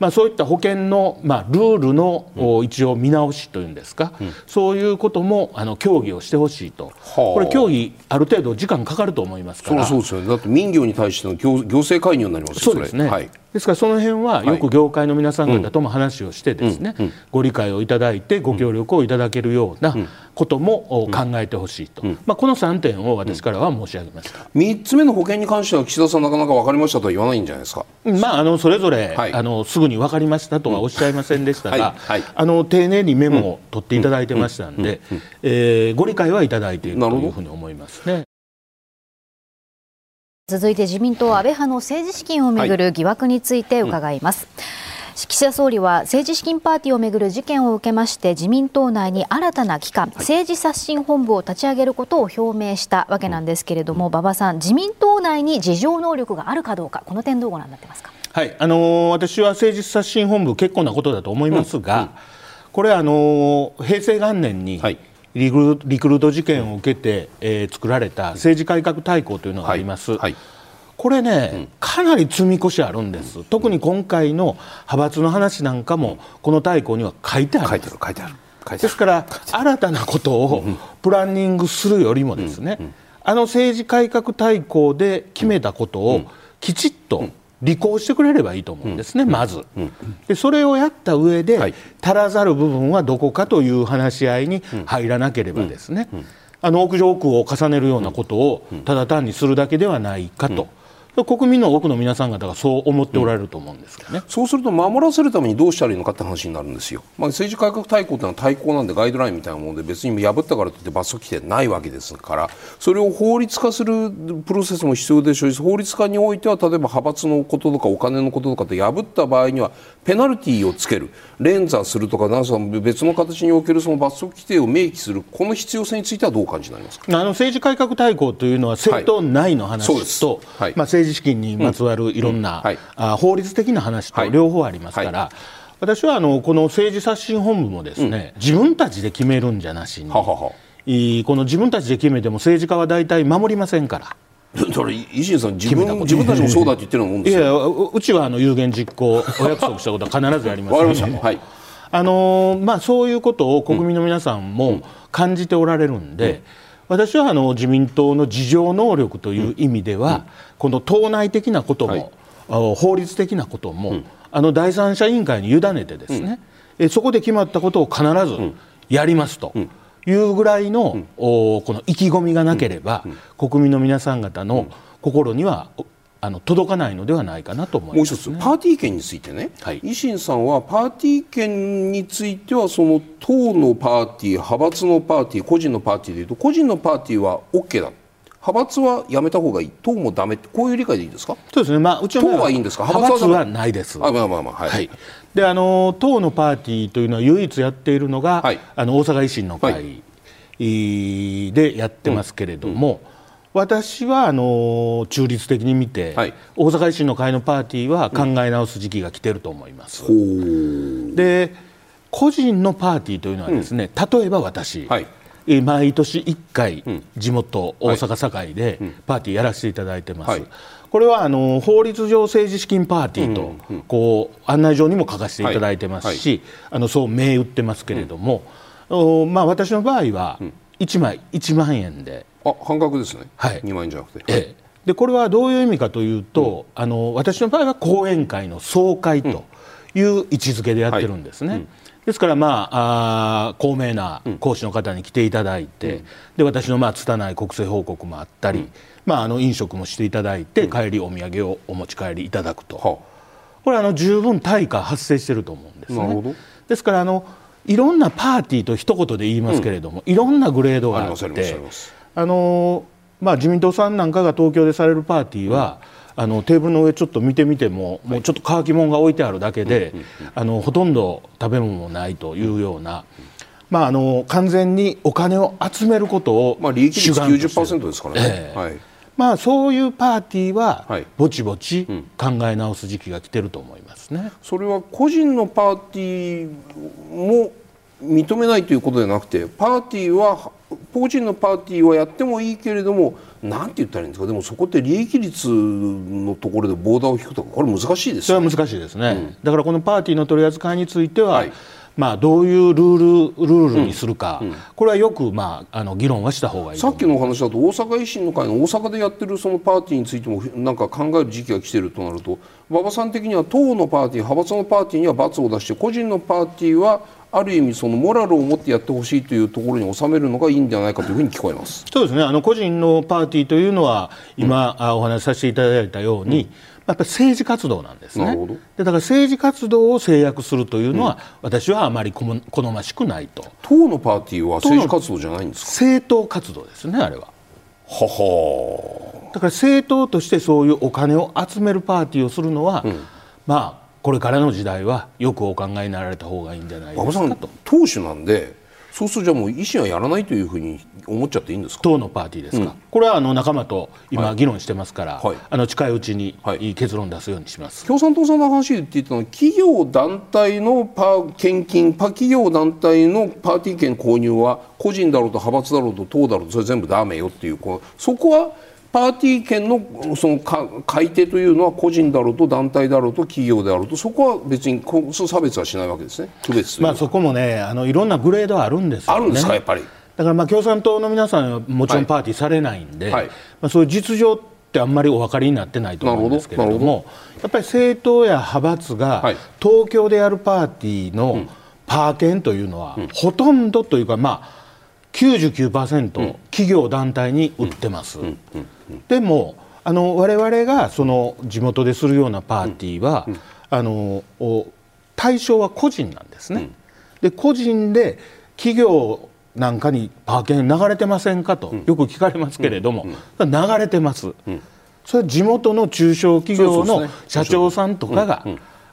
まあ、そういった保険の、まあ、ルールの、うん、一応見直しというんですか、うん、そういうこともあの協議をしてほしいと、これ、協議、ある程度時間かかると思いますから。そうですよね、だって民業に対しての行行政介入になりますそうですね、はい、ですからその辺はよく業界の皆さん方とも話をしてですね、ご理解をいただいてご協力をいただけるようなことも考えてほしいと、まあ、この3点を私からは申し上げました3つ目の保険に関しては岸田さんなかなか分かりましたとは言わないんじゃないですか、まあ、あのそれぞれ、はい、あのすぐに分かりましたとはおっしゃいませんでしたが、はい。はい、あの丁寧にメモを取っていただいてましたんで、えー、ご理解はいただいているというふうに思いますね。続いて自民党安倍派の政治資金をめぐる疑惑について伺います。はいうん、岸田総理は政治資金パーティーをめぐる事件を受けまして自民党内に新たな機関、政治刷新本部を立ち上げることを表明したわけなんですけれども、馬場さん自民党内に自浄能力があるかどうかこの点どうご覧になってますか？はいあのー、私は政治刷新本部結構なことだと思いますが、うん。うん、これはあのー、平成元年に、はい。リクルート事件を受けて、えー、作られた政治改革大綱というのがあります。はい。はいこれね、かなり積み越しあるんです、特に今回の派閥の話なんかも、この大綱には書いてある書いてある書いてある。ですから、新たなことをプランニングするよりも、ですね、あの政治改革大綱で決めたことをきちっと履行してくれればいいと思うんですね、まず。でそれをやった上で、足らざる部分はどこかという話し合いに入らなければですね、あの屋上奥を重ねるようなことをただ単にするだけではないかと。国民の多くの皆さん方がそう思っておられると思うんですけどね、うん、そうすると守らせるためにどうしたらいいのかって話になるんですよ、まあ、政治改革大綱というのは対抗なんでガイドラインみたいなもので別に破ったからといって罰則規定ないわけですからそれを法律化するプロセスも必要でしょうし法律化においては例えば派閥のこととかお金のこととかって破った場合にはペナルティーをつける。連座するとかなんか別の形におけるその罰則規定を明記するこの必要性についてはどう感じになりますか？あの政治改革大綱というのは政党内の話と、はい、まあ、政治資金にまつわるいろんな、うんはい、あ法律的な話と両方ありますから。私はあのこの政治刷新本部もですね、うん、自分たちで決めるんじゃなしに、はははこの自分たちで決めても政治家は大体守りませんから。それ維新さん自分自分たちもそうだって言ってるもんですよいやうちはあの有言実行お約束したことは必ずやります、ね、はい。あのまあ、そういうことを国民の皆さんも感じておられるんで、うん、私はあの自民党の自浄能力という意味では、うん、この党内的なことも、はい、法律的なことも、うん、あの第三者委員会に委ねてですね、えそこで決まったことを必ずやりますと。いうぐらいの、うん、この意気込みがなければ、うん。うん、国民の皆さん方の心にはあの届かないのではないかなと思います、ね、もう一つパーティー券についてね、はい、維新さんはパーティー券についてはその党のパーティー派閥のパーティー個人のパーティーでいうと個人のパーティーは OK だ。派閥はやめた方がいい。党もだめこういう理解でいいですか？そうですね、まあ、うちは党はいいんですか？派閥はないです。あまあまあまあはい、はい。であの党のパーティーというのは唯一やっているのが、はい、あの大阪維新の会、はい。でやってますけれども、うん、私はあの中立的に見て、はい、大阪維新の会のパーティーは考え直す時期が来てると思います。う。ん、で個人のパーティーというのはですね、うん、例えば私、はい、毎年1回、地元、大阪・堺でパーティーやらせていただいてます。はい。これはあの法律上政治資金パーティーと、こう案内状にも書かせていただいてますし、あのそう銘打ってますけれども、まあ、私の場合は1枚1万円で。あ半額ですね、はい、2万円じゃなくて。ええ。でこれはどういう意味かというと、あの私の場合は講演会の総会という位置づけでやってるんですね。ですから、まあ、あ高名な講師の方に来ていただいて、うん、で私のまあ拙い国政報告もあったり、うん、まあ、あの飲食もしていただいて、帰りお土産をお持ち帰りいただくと、これあの十分対価発生してると思うんですね。ですからあのいろんなパーティーと一言で言いますけれども、いろんなグレードがあってあの、まあ、自民党さんなんかが東京でされるパーティーは、あのテーブルの上ちょっと見てみても、もうちょっと乾き物が置いてあるだけで、あのほとんど食べ物もないというような。まあ、あの完全にお金を集めることを、まあ、利益率90%ですからね、えー、はい。まあ、そういうパーティーはぼちぼち考え直す時期が来てると思いますね、それは個人のパーティーも認めないということではなくてパーティーは個人のパーティーはやってもいいけれどもなんて言ったらいいんですか？でもそこって利益率のところでボーダーを引くとかこれ難しいですそれは難しいですね、うん、だからこのパーティーの取り扱いについては、はい。まあ、どういうルールルールにするか、うん。うん、これはよく、まあ、あの議論はした方がいいさっきの話だと大阪維新の会の大阪でやってるそのパーティーについてもなんか考える時期が来てるとなると馬場さん的には党のパーティー派閥のパーティーには罰を出して個人のパーティーはある意味そのモラルを持ってやってほしいというところに収めるのがいいんじゃないかというふうに聞こえます。そうですね。あの個人のパーティーというのは今、うん、お話しさせていただいたように、うん、やっぱり政治活動なんですね。でだから政治活動を制約するというのは、うん、私はあまり好ましくないと。党のパーティーは政治活動じゃないんですか？政党活動ですねあれは。はは。だから政党としてそういうお金を集めるパーティーをするのは、まあこれからの時代はよくお考えになられた方がいいんじゃないですかと。党首なんでそうするとじゃあもう維新はやらないというふうに思っちゃっていいんですか？党のパーティーですか、うん、これはあの仲間と今議論してますから、はい、あの近いうちにい。い結論出すようにします、共産党さんの話で言っていたのは企業団体のパ献金パ企業団体のパーティー券購入は個人だろうと派閥だろうと党だろうとそれ全部ダメよっていうそこはパーティー券のその買い手というのは個人だろうと団体だろうと企業であろうとそこは別に差別はしないわけですね。区別まあそこもねあのいろんなグレードあるんですよ、ね、あるんですか？やっぱり。だからまあ共産党の皆さんはもちろんパーティーされないんで、はい。はい、まあ、そういう実情ってあんまりお分かりになってないと思うんですけれどもやっぱり政党や派閥が東京でやるパーティーのパー券というのは、ほとんどというかまあ99%企業団体に売ってます。でもあの我々がその地元でするようなパーティーは、あの対象は個人なんですね。で個人で企業なんかにパー券流れてませんかとよく聞かれますけれども、流れてます。それは地元の中小企業の社長さんとかが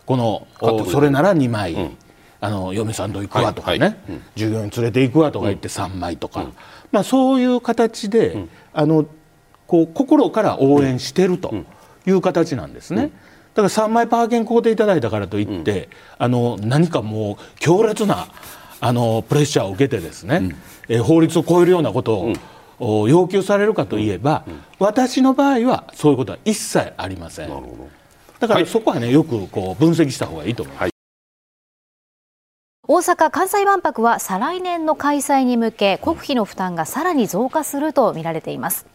このそれなら2枚。あの嫁さんと行くわとかね、従業員連れて行くわとか言って3枚とか、うん、まあ、そういう形で、うん、あのこう心から応援してるという形なんですね。だから3枚パー券買うていただいたからといって、あの何かもう強烈なあのプレッシャーを受けてですね、うん、え法律を超えるようなことを、要求されるかといえば、私の場合はそういうことは一切ありません。だからそこはねよくこう分析した方がいいと思います。はい大阪・関西万博は再来年の開催に向け国費の負担がさらに増加するとみられています。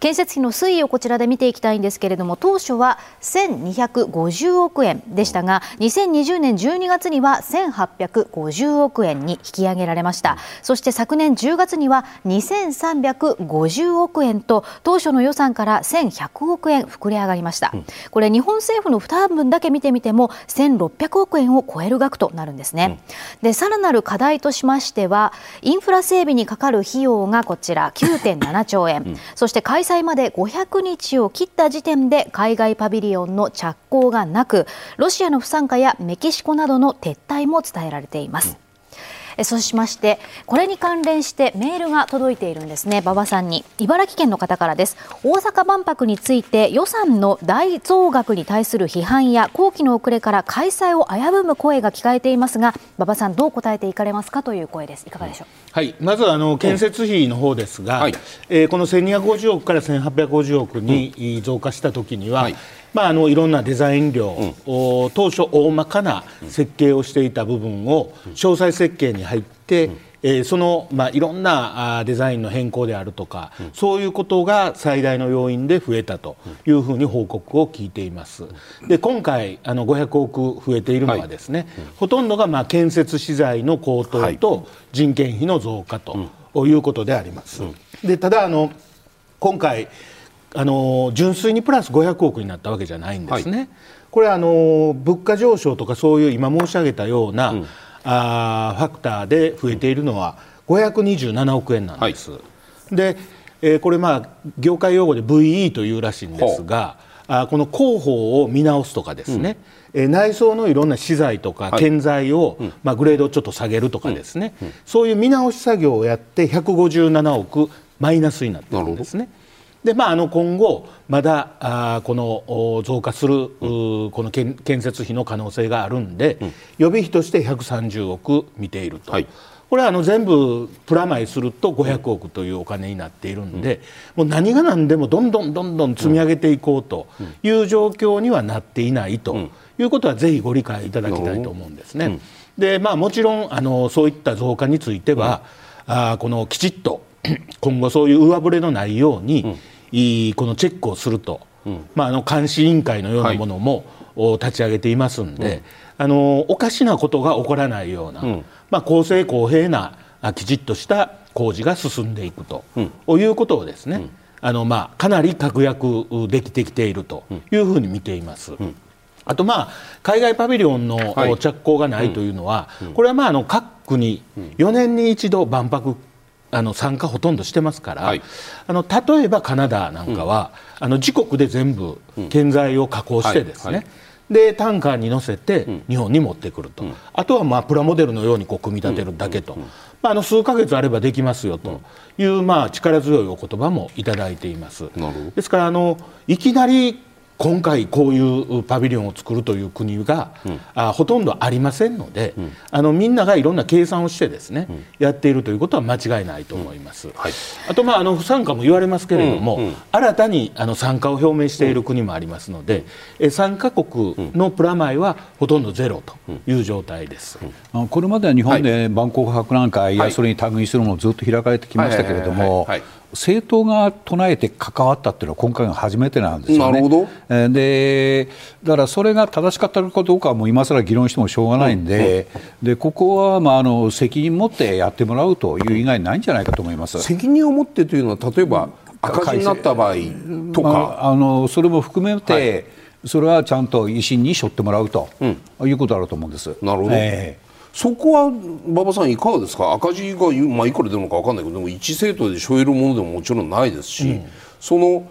建設費の推移をこちらで見ていきたいんですけれども当初は1250億円でしたが2020年12月には1850億円に引き上げられました。そして昨年10月には2350億円と当初の予算から1100億円膨れ上がりました。これ日本政府の負担分だけ見てみても1600億円を超える額となるんですね。でさらなる課題としましてはインフラ整備にかかる費用がこちら9.7兆円そして開催まで500日を切った時点で海外パビリオンの着工がなくロシアの不参加やメキシコなどの撤退も伝えられています。そうしましてこれに関連してメールが届いているんですね。馬場さんに。茨城県の方からです。大阪万博について予算の大増額に対する批判や工期の遅れから開催を危ぶむ声が聞かれていますが馬場さんどう答えていかれますか？という声です。いかがでしょう、はい、まずあの建設費の方ですが、はい、えー、この1250億から1850億に増加したときには、はいまあ、あのいろんなデザイン料、うん、当初大まかな設計をしていた部分を詳細設計に入って、うん、えー、その、まあ、いろんなあデザインの変更であるとか、うん、そういうことが最大の要因で増えたというふうに報告を聞いています。で今回あの500億増えているのはですね、はい、ほとんどがまあ建設資材の高騰と人件費の増加ということであります。でただあの今回あの純粋にプラス500億になったわけじゃないんですね。はい、これあの物価上昇とかそういう今申し上げたような、うん、あファクターで増えているのは527億円なんです。はい、で、えー、これまあ業界用語で VE というらしいんですが、あこの広報を見直すとかですね、うん、えー、内装のいろんな資材とか建材を、はい、まあ、グレードをちょっと下げるとかですね、うん。うん、そういう見直し作業をやって157億マイナスになってるんですね。でまあ、あの今後、まだあこの増加する、うん、この建設費の可能性があるんで、うん、予備費として130億見ていると、はい、これはあの全部プラマイすると500億というお金になっているんで、うん、もう何が何でもどんどんどんどん積み上げていこうという状況にはなっていないということは、ぜひご理解いただきたいと思うんですね。でまあ、もちろんあのそういった増加については、あこのきちっと 今後そういう上振れのないように、いいこのチェックをすると、まあ、あの監視委員会のようなものも、立ち上げていますんで、あのおかしなことが起こらないような、まあ、公正公平なきちっとした工事が進んでいくと、いうことをですね、あのまあ、かなり確約できてきているというふうに見ています。あと、まあ、海外パビリオンの着工がないというのは、これはまああの各国4年に一度万博あの参加ほとんどしてますから、はい、あの例えばカナダなんかは、うん、あの自国で全部建材を加工してですね、でタンカーに乗せて日本に持ってくると、うん、あとはまあプラモデルのようにこう組み立てるだけと、まあ、あの数か月あればできますよという、まあ、力強いお言葉もいただいています。ですからあのいきなり今回こういうパビリオンを作るという国が、うん、あほとんどありませんので、うん、あのみんながいろんな計算をしてですね、うん、やっているということは間違いないと思います。はい、あとまああの不参加も言われますけれども、新たにあの参加を表明している国もありますので、え参加国のプラマイはほとんどゼロという状態です。これまでは日本で万国博覧会やそれに類するものずっと開かれてきましたけれども。政党が唱えて関わったっていうのは今回が初めてなんですよね。なるほど。でだからそれが正しかったかどうかはもう今更議論してもしょうがないんでうん、でここはまああの責任持ってやってもらうという以外ないんじゃないかと思います。責任を持ってというのは例えば赤字になった場合とか、まあ、あのそれも含めて、はい。それはちゃんと維新に背負ってもらうと、うん、いうことだろうと思うんです。なるほど、えーそこは馬場さんいかがですか？赤字が、まあ、いくら出るのか分かんないけどでも一政党で背負えるものでももちろんないですし、うん、その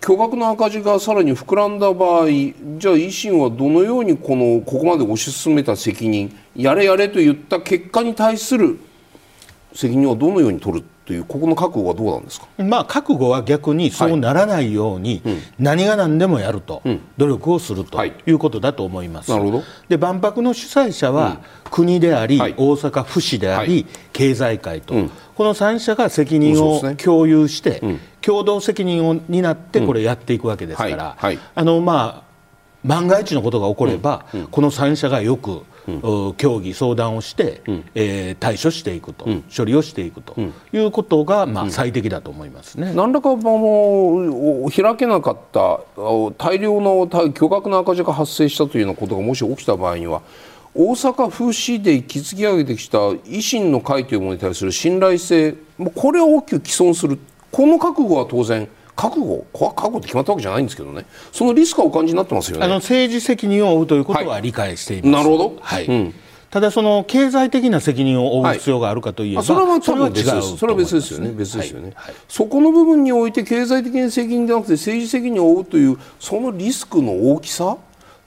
巨額の赤字がさらに膨らんだ場合じゃあ維新はどのようにこのここまで推し進めた責任やれやれと言った結果に対する責任はどのように取る？というここの覚悟はどうなんですか、まあ、覚悟は逆にそうならないように、何が何でもやると、努力をするとい。うことだと思います。なるほど。で万博の主催者は、国であり、大阪府市であり、経済界と、この3者が責任を共有して、共同責任を担ってこれやっていくわけですから、あのまあ万が一のことが起これば、この3者がよく協議、相談をして、うん、えー、対処していくと、うん、処理をしていくということが、まあ、最適だと思いますね、何らかあの開けなかった大量の巨額な赤字が発生したというようなことがもし起きた場合には大阪府市で築き上げてきた維新の会というものに対する信頼性これは大きく毀損するこの覚悟は当然覚悟、こ覚悟って決まったわけじゃないんですけどね、そのリスクはお感じになってますよね。あの政治責任を負うということは理解しています。はい、なるほど、はい、うん。ただその経済的な責任を負う必要があるかといえば、はい、それは多分別です。それは別ですよね。別ですよね、はい。はい、そこの部分において経済的な責任ではなくて政治責任を負うというそのリスクの大きさ？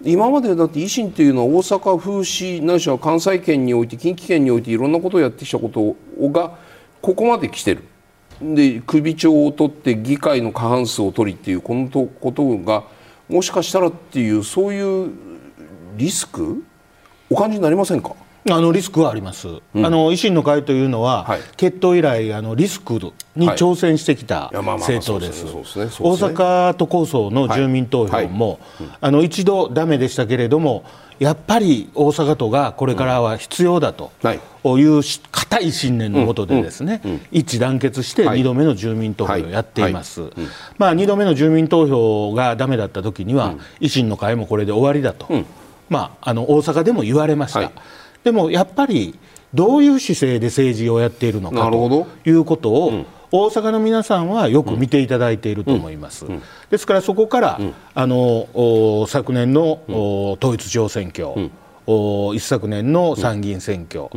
今までだって維新というのは大阪府市ないしは関西圏において近畿圏においていろんなことをやってきたことがここまで来てるで首長を取って議会の過半数を取りっていうこのことがもしかしたらっていうそういうリスク？お感じになりませんか？あのリスクはあります、うん、あの維新の会というのは、はい、決闘以来あのリスクに挑戦してきた政党です、大阪都構想の住民投票も、はい。はい、あの一度だめでしたけれども、やっぱり大阪都がこれからは必要だとい。う固い信念のもとでですね、一致団結して2度目の住民投票をやっています、まあ、2度目の住民投票がだめだった時には、維新の会もこれで終わりだと、まあ、あの大阪でも言われました。でもやっぱりどういう姿勢で政治をやっているのかということを、うん、大阪の皆さんはよく見ていただいていると思います。うん、ですからそこから、うん、あの昨年の、統一地方選挙、一昨年の参議院選挙、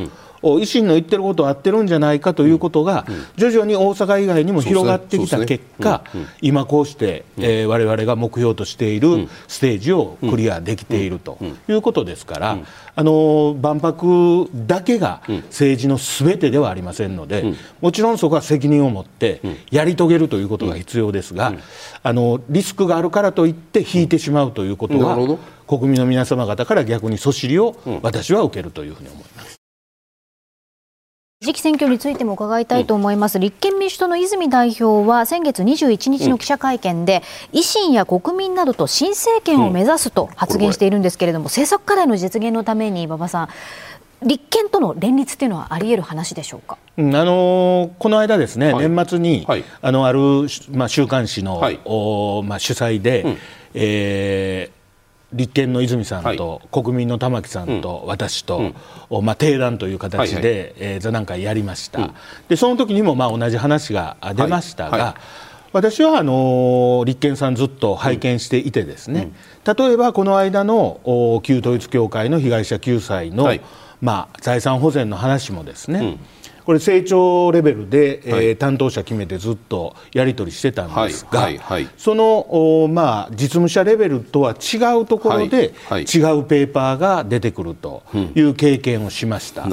維新の言ってることは合ってるんじゃないかということが、徐々に大阪以外にも広がってきた結果、今こうして、えー、我々が目標としているステージをクリアできているということですから、あの万博だけが政治のすべてではありませんので、もちろんそこは責任を持ってやり遂げるということが必要ですが、あのリスクがあるからといって引いてしまうということは、国民の皆様方から逆にそしりを私は受けるというふうに思います。次期選挙についても伺いたいと思います、うん、立憲民主党の泉代表は先月21日の記者会見で、うん、維新や国民などと新政権を目指すと発言しているんですけれども、うん、政策課題の実現のために馬場さん立憲との連立というのはあり得る話でしょうか、あのー、この間ですね、はい、年末に、はい、あのある、まあ、週刊誌の、はい、おまあ、主催で、うん、えー立憲の泉さんと、国民の玉木さんと、私と、まあ、定談という形で、え座談会やりました、でその時にもまあ同じ話が出ましたが、私はあの立憲さんずっと拝見していてですね、例えばこの間の旧統一教会の被害者救済の、まあ、財産保全の話もですね、これ成長レベルで、はい、えー、担当者決めてずっとやり取りしてたんですが、はいはい、そのまあ、実務者レベルとは違うところで、違うペーパーが出てくるという経験をしました。うん、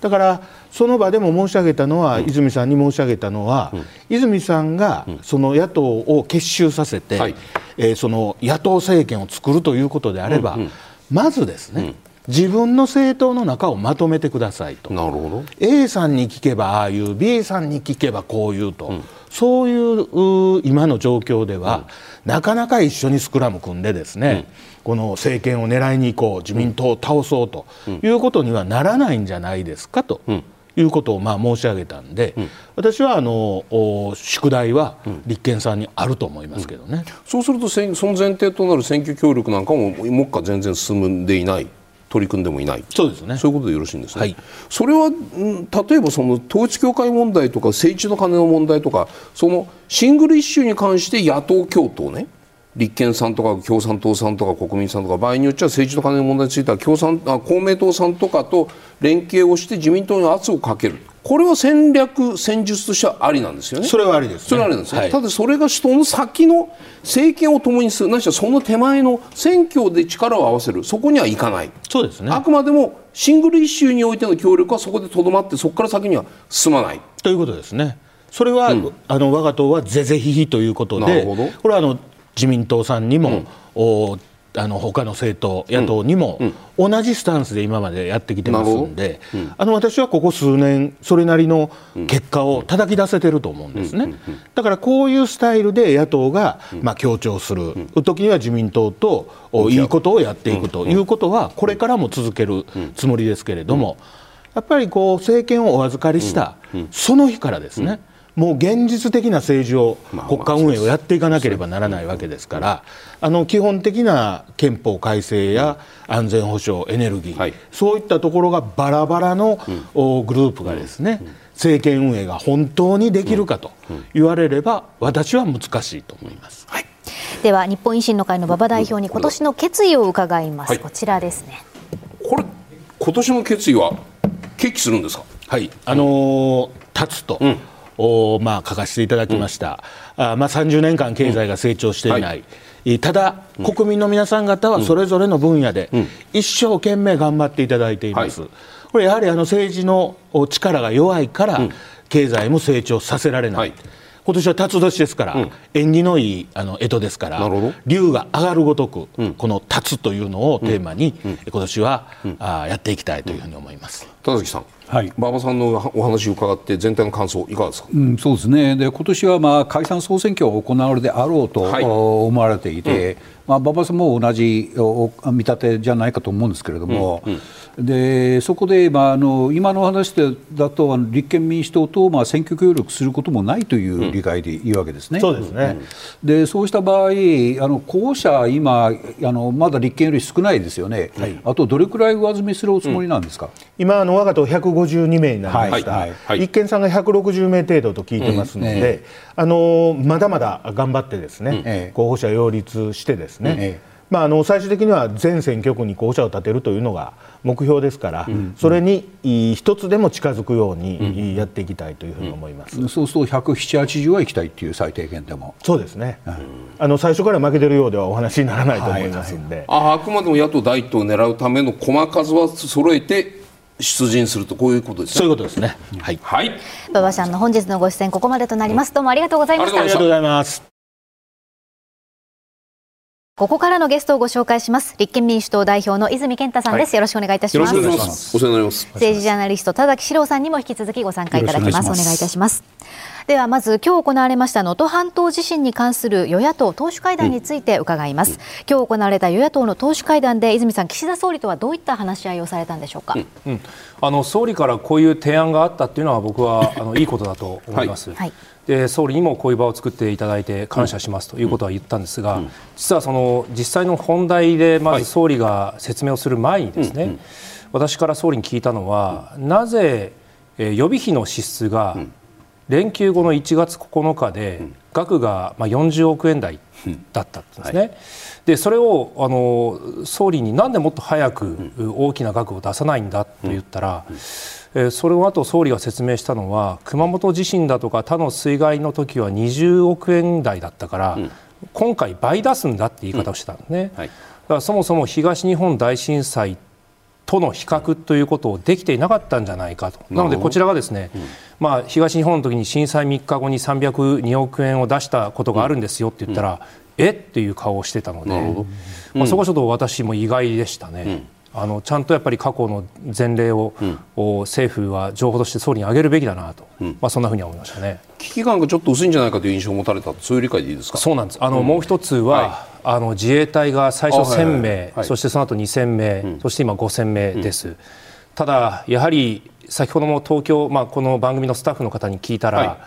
だからその場でも申し上げたのは、うん、泉さんに申し上げたのは、うん、泉さんがその野党を結集させて、はい、えー、その野党政権を作るということであれば、うんうん、まずですね、自分の政党の中をまとめてくださいと。なるほど。A さんに聞けばああいう B さんに聞けばこういうと、うん、そういう今の状況では、うん、なかなか一緒にスクラム組んでですね、うん、この政権を狙いに行こう自民党を倒そうということにはならないんじゃないですかと。いうことをまあ申し上げたんで、うん、私はあの宿題は立憲さんにあると思いますけどね、うん、そうするとその前提となる選挙協力なんかも目下全然進んでいない取り組んでもいない。そうですね。そういうことでよろしいんですね、はい、それは例えばその統一教会問題とか政治の金の問題とかそのシングルイッシュに関して野党共闘ね。立憲さんとか共産党さんとか国民さんとか場合によっては政治の金の問題については共産あ公明党さんとかと連携をして自民党に圧をかけるこれは戦略戦術としてはありなんですよね。それはありです、ね、それはありなんですね、はい、ただそれがその先の政権を共にする、なしはその手前の選挙で力を合わせる、そこにはいかない。そうですね。あくまでもシングルイシューにおいての協力はそこでとどまって、そこから先には進まない。ということですね。それは、うん、あの我が党は是々非々ということで、これはあの自民党さんにも、うん、おあの他の政党、野党にも同じスタンスで今までやってきてますんで、あの私はここ数年、それなりの結果を叩き出せてると思うんですね、だからこういうスタイルで野党がまあ強調する時には自民党といいことをやっていくということは、これからも続けるつもりですけれども、やっぱりこう政権をお預かりしたその日からですね、もう現実的な政治を、国家運営をやっていかなければならないわけですから、あの基本的な憲法改正や安全保障、エネルギー、そういったところがバラバラの、グループがですね、政権運営が本当にできるかと言われれば、私は難しいと思います。はい。では日本維新の会の馬場代表に今年の決意を伺います、はい、こちらですね。これ今年の決意は決起するんですか？はい。あのー、立つと、うんを、まあ、書かせていただきました、うん、あまあ、30年間経済が成長していない、うん。はいただ、国民の皆さん方はそれぞれの分野で一生懸命頑張っていただいています。これやはりあの政治の力が弱いから、経済も成長させられない。今年は辰年ですから、うん、縁起のいいあの干支ですから龍が上がるごとく、うん、この辰というのをテーマに、うん、今年は、うん、あやっていきたいというふうに思います。田崎さんはい、馬場さんのお話を伺って全体の感想いかがですか、うん、そうですね。で今年はまあ解散総選挙が行われるであろうと、はい、思われていて、うん、まあ、馬場さんも同じ見立てじゃないかと思うんですけれども、うんうん。でそこで、まあ、あの今の話でだと立憲民主党と、まあ、選挙協力することもないという理解でいいわけですね。うん、そうですね、でそうした場合あの候補者、今あのまだ立憲より少ないですよね、はい、あとどれくらい上積みするおつもりなんですか、うん、今あの、我が党152名になりました、はいはい、立憲さんが160名程度と聞いてますので、ええ、あのまだまだ頑張ってですね、え、候補者擁立してですね、まあ、あの最終的には全選挙区に候補者を立てるというのが目標ですから、うん、それに一つでも近づくようにやっていきたいというふうに思います、うん、そうすると170、80は行きたいっていう最低限でも。そうですね、うん、あの最初から負けてるようではお話にならないと思いますんで、はいはい、ああくまでも野党第一党を狙うための駒数は揃えて出陣するとこういうことですね。そういうことですね。はい。はい。馬場さんの本日のご出演ここまでとなります。どうもありがとうございました。ありがとうございます。ここからのゲストをご紹介します立憲民主党代表の泉健太さんです、はい、よろしくお願いいたしますお願いしますお世話になります政治ジャーナリスト田崎史郎さんにも引き続きご参加いただきますお願いいたしますではまず今日行われました能登半島地震に関する与野党党首会談について伺います、うん、今日行われた与野党の党首会談で泉さん岸田総理とはどういった話し合いをされたんでしょうか、うんうん、あの総理からこういう提案があったっていうのは僕はあのいいことだと思います、はい、で総理にもこういう場を作っていただいて感謝しますということは言ったんですが、実はその実際の本題でまず総理が説明をする前にですね、私から総理に聞いたのは、なぜ予備費の支出が連休後の1月9日で額がまあ40億円台だったんですね。でそれをあの総理になんでもっと早く大きな額を出さないんだと言ったら、えそれの後総理が説明したのは熊本地震だとか他の水害の時は20億円台だったから、うん、今回倍出すんだって言い方をしてたんですね、うん。はい、だからそもそも東日本大震災との比較ということをできていなかったんじゃないかと、なのでこちらがですね、うん、まあ、東日本の時に震災3日後に302億円を出したことがあるんですよって言ったら、え？っていう顔をしてたので、まあ、そこはちょっと私も意外でしたね。あのちゃんとやっぱり過去の前例を、うん、政府は情報として総理に上げるべきだなと、うん、まあ、そんなふうに思いましたね。危機感がちょっと薄いんじゃないかという印象を持たれたそういう理解でいいですか？そうなんです。あの、うん、もう一つは、はい、あの自衛隊が最初1000名、はいはい、そしてその後2000名、そして今5000名です、ただやはり先ほども東京、まあ、この番組のスタッフの方に聞いたら、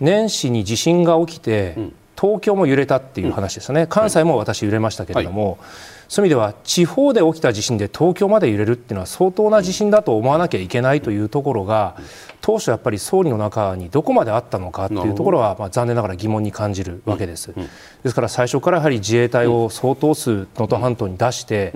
年始に地震が起きて、東京も揺れたっていう話ですよね、関西も私揺れましたけれども、そういう意味では地方で起きた地震で東京まで揺れるっていうのは相当な地震だと思わなきゃいけないというところが当初やっぱり総理の中にどこまであったのかっていうところはまあ残念ながら疑問に感じるわけです。ですから最初からやはり自衛隊を相当数能登半島に出して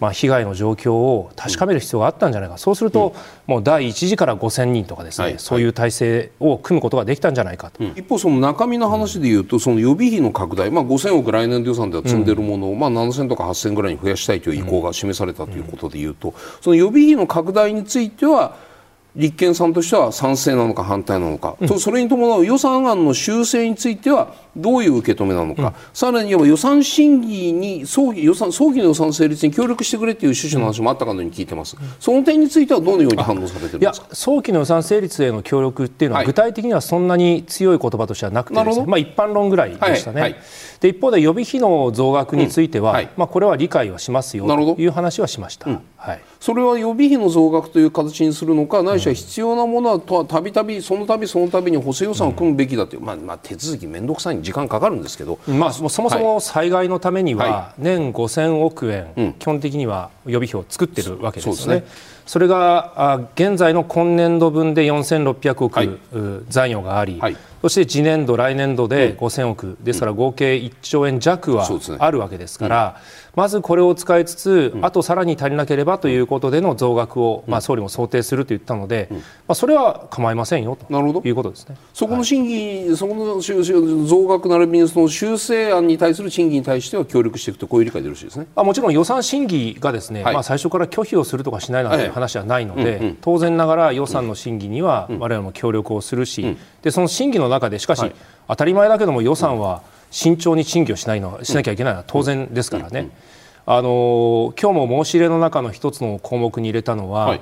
まあ被害の状況を確かめる必要があったんじゃないか。そうするともう第1次から5000人とかですねそういう体制を組むことができたんじゃないかと。一方その中身の話でいうとその予備費の拡大まあ5000億来年度予算では積んでるものをまあ7000とか8000ぐらいに増やしたいという意向が示されたということでいうと、その予備費の拡大については立憲さんとしては賛成なのか反対なのか、うん、それに伴う予算案の修正についてはどういう受け止めなのか、うん、さらに言えば予算審議に早期予算早期の予算成立に協力してくれという趣旨の話もあったかのように聞いてます、うん、その点についてはどのように反応されてるんですか？早期の予算成立への協力っていうのは、具体的にはそんなに強い言葉としてはなくて、ね、まあ、一般論ぐらいでしたね。はいはい。で一方で予備費の増額については、うんはい、まあ、これは理解はしますよという話はしました、うん、はい、それは予備費の増額という形にするのか、ないしは必要なものはとはたびたび、そのたびそのたびに補正予算を組むべきだという、まあ、まあ手続き、面倒くさいに時間かかるんですけど、まあ、そもそも災害のためには、年5000億円、基本的には予備費を作ってるわけですね。それが現在の今年度分で4600億、残余があり、はい、そして次年度、来年度で5000億、ですから合計1兆円弱はあるわけですから、まずこれを使いつつ、あとさらに足りなければということでの増額を、まあ、総理も想定すると言ったので、まあ、それは構いませんよということですね。そこの審議、はい、そこの増額並びにその修正案に対する審議に対しては協力していくと、こういう理解でよろしいですね。あもちろん予算審議がですね、はい、まあ、最初から拒否をするとかしないなんて話はないので、はい当然ながら予算の審議には我々も協力をするし、うん、でその審議の中で、しかし、当たり前だけども予算は慎重に審議をしないのしなきゃいけないのは当然ですからね。あの今日も申し入れの中の一つの項目に入れたのは、はい、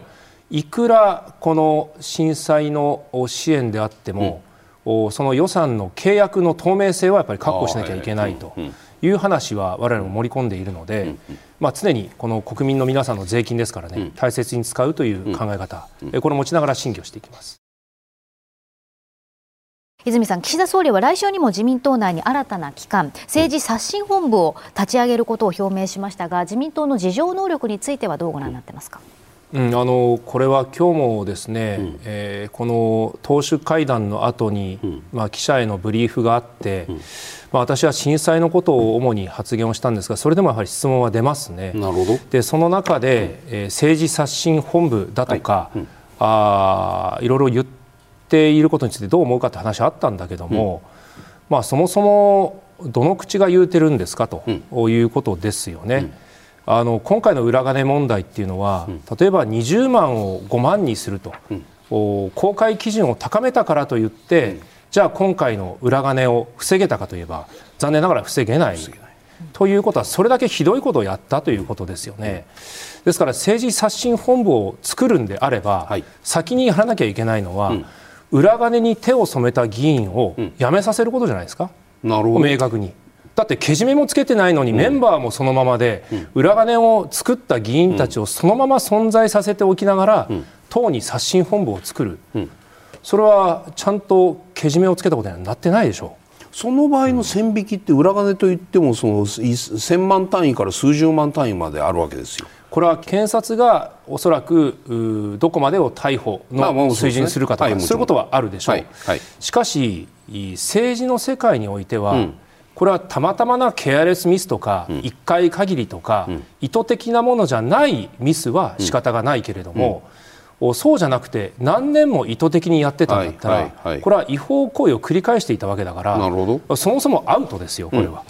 いくらこの震災の支援であっても、うん、その予算の契約の透明性はやっぱり確保しなきゃいけないとい。う話は我々も盛り込んでいるので、まあ、常にこの国民の皆さんの税金ですからね、大切に使うという考え方、これを持ちながら審議をしていきます。泉さん岸田総理は来週にも自民党内に新たな機関政治刷新本部を立ち上げることを表明しましたが自民党の事情能力についてはどうご覧になってますか、うん、あのこれは今日もですね、うん、えー、この党首会談の後に、うん、まあ、記者へのブリーフがあって、うん、まあ、私は震災のことを主に発言をしたんですがそれでもやはり質問は出ますね。なるほど。でその中で、えー、政治刷新本部だとか、はい。あいろいろ言ってていることについてどう思うかって話あったんだけども、うん、まあ、そもそもどの口が言うてるんですかということですよね。うん、あの今回の裏金問題っていうのは、例えば20万を5万にすると、公開基準を高めたからといって、じゃあ今回の裏金を防げたかといえば残念ながら防げない。ということはそれだけひどいことをやったということですよね。ですから政治刷新本部を作るんであれば、はい、先にやらなきゃいけないのは、うん。裏金に手を染めた議員を辞めさせることじゃないですか、うん、なるほど。明確に。だってけじめもつけてないのに、メンバーもそのままで、裏金を作った議員たちをそのまま存在させておきながら、党に刷新本部を作る、それはちゃんとけじめをつけたことにはなってないでしょう。その場合の線引きって裏金といってもその1000万単位から数十万単位まであるわけですよ。これは検察がおそらくどこまでを逮捕の水準にするかとか、そういうことはあるでしょう、はいはい、しかし政治の世界においては、うん、これはたまたまなケアレスミスとか、うん、1回限りとか、うん、意図的なものじゃないミスは仕方がないけれども、そうじゃなくて何年も意図的にやってたんだったら、はいはいはい、これは違法行為を繰り返していたわけだからそもそもアウトですよ、これは。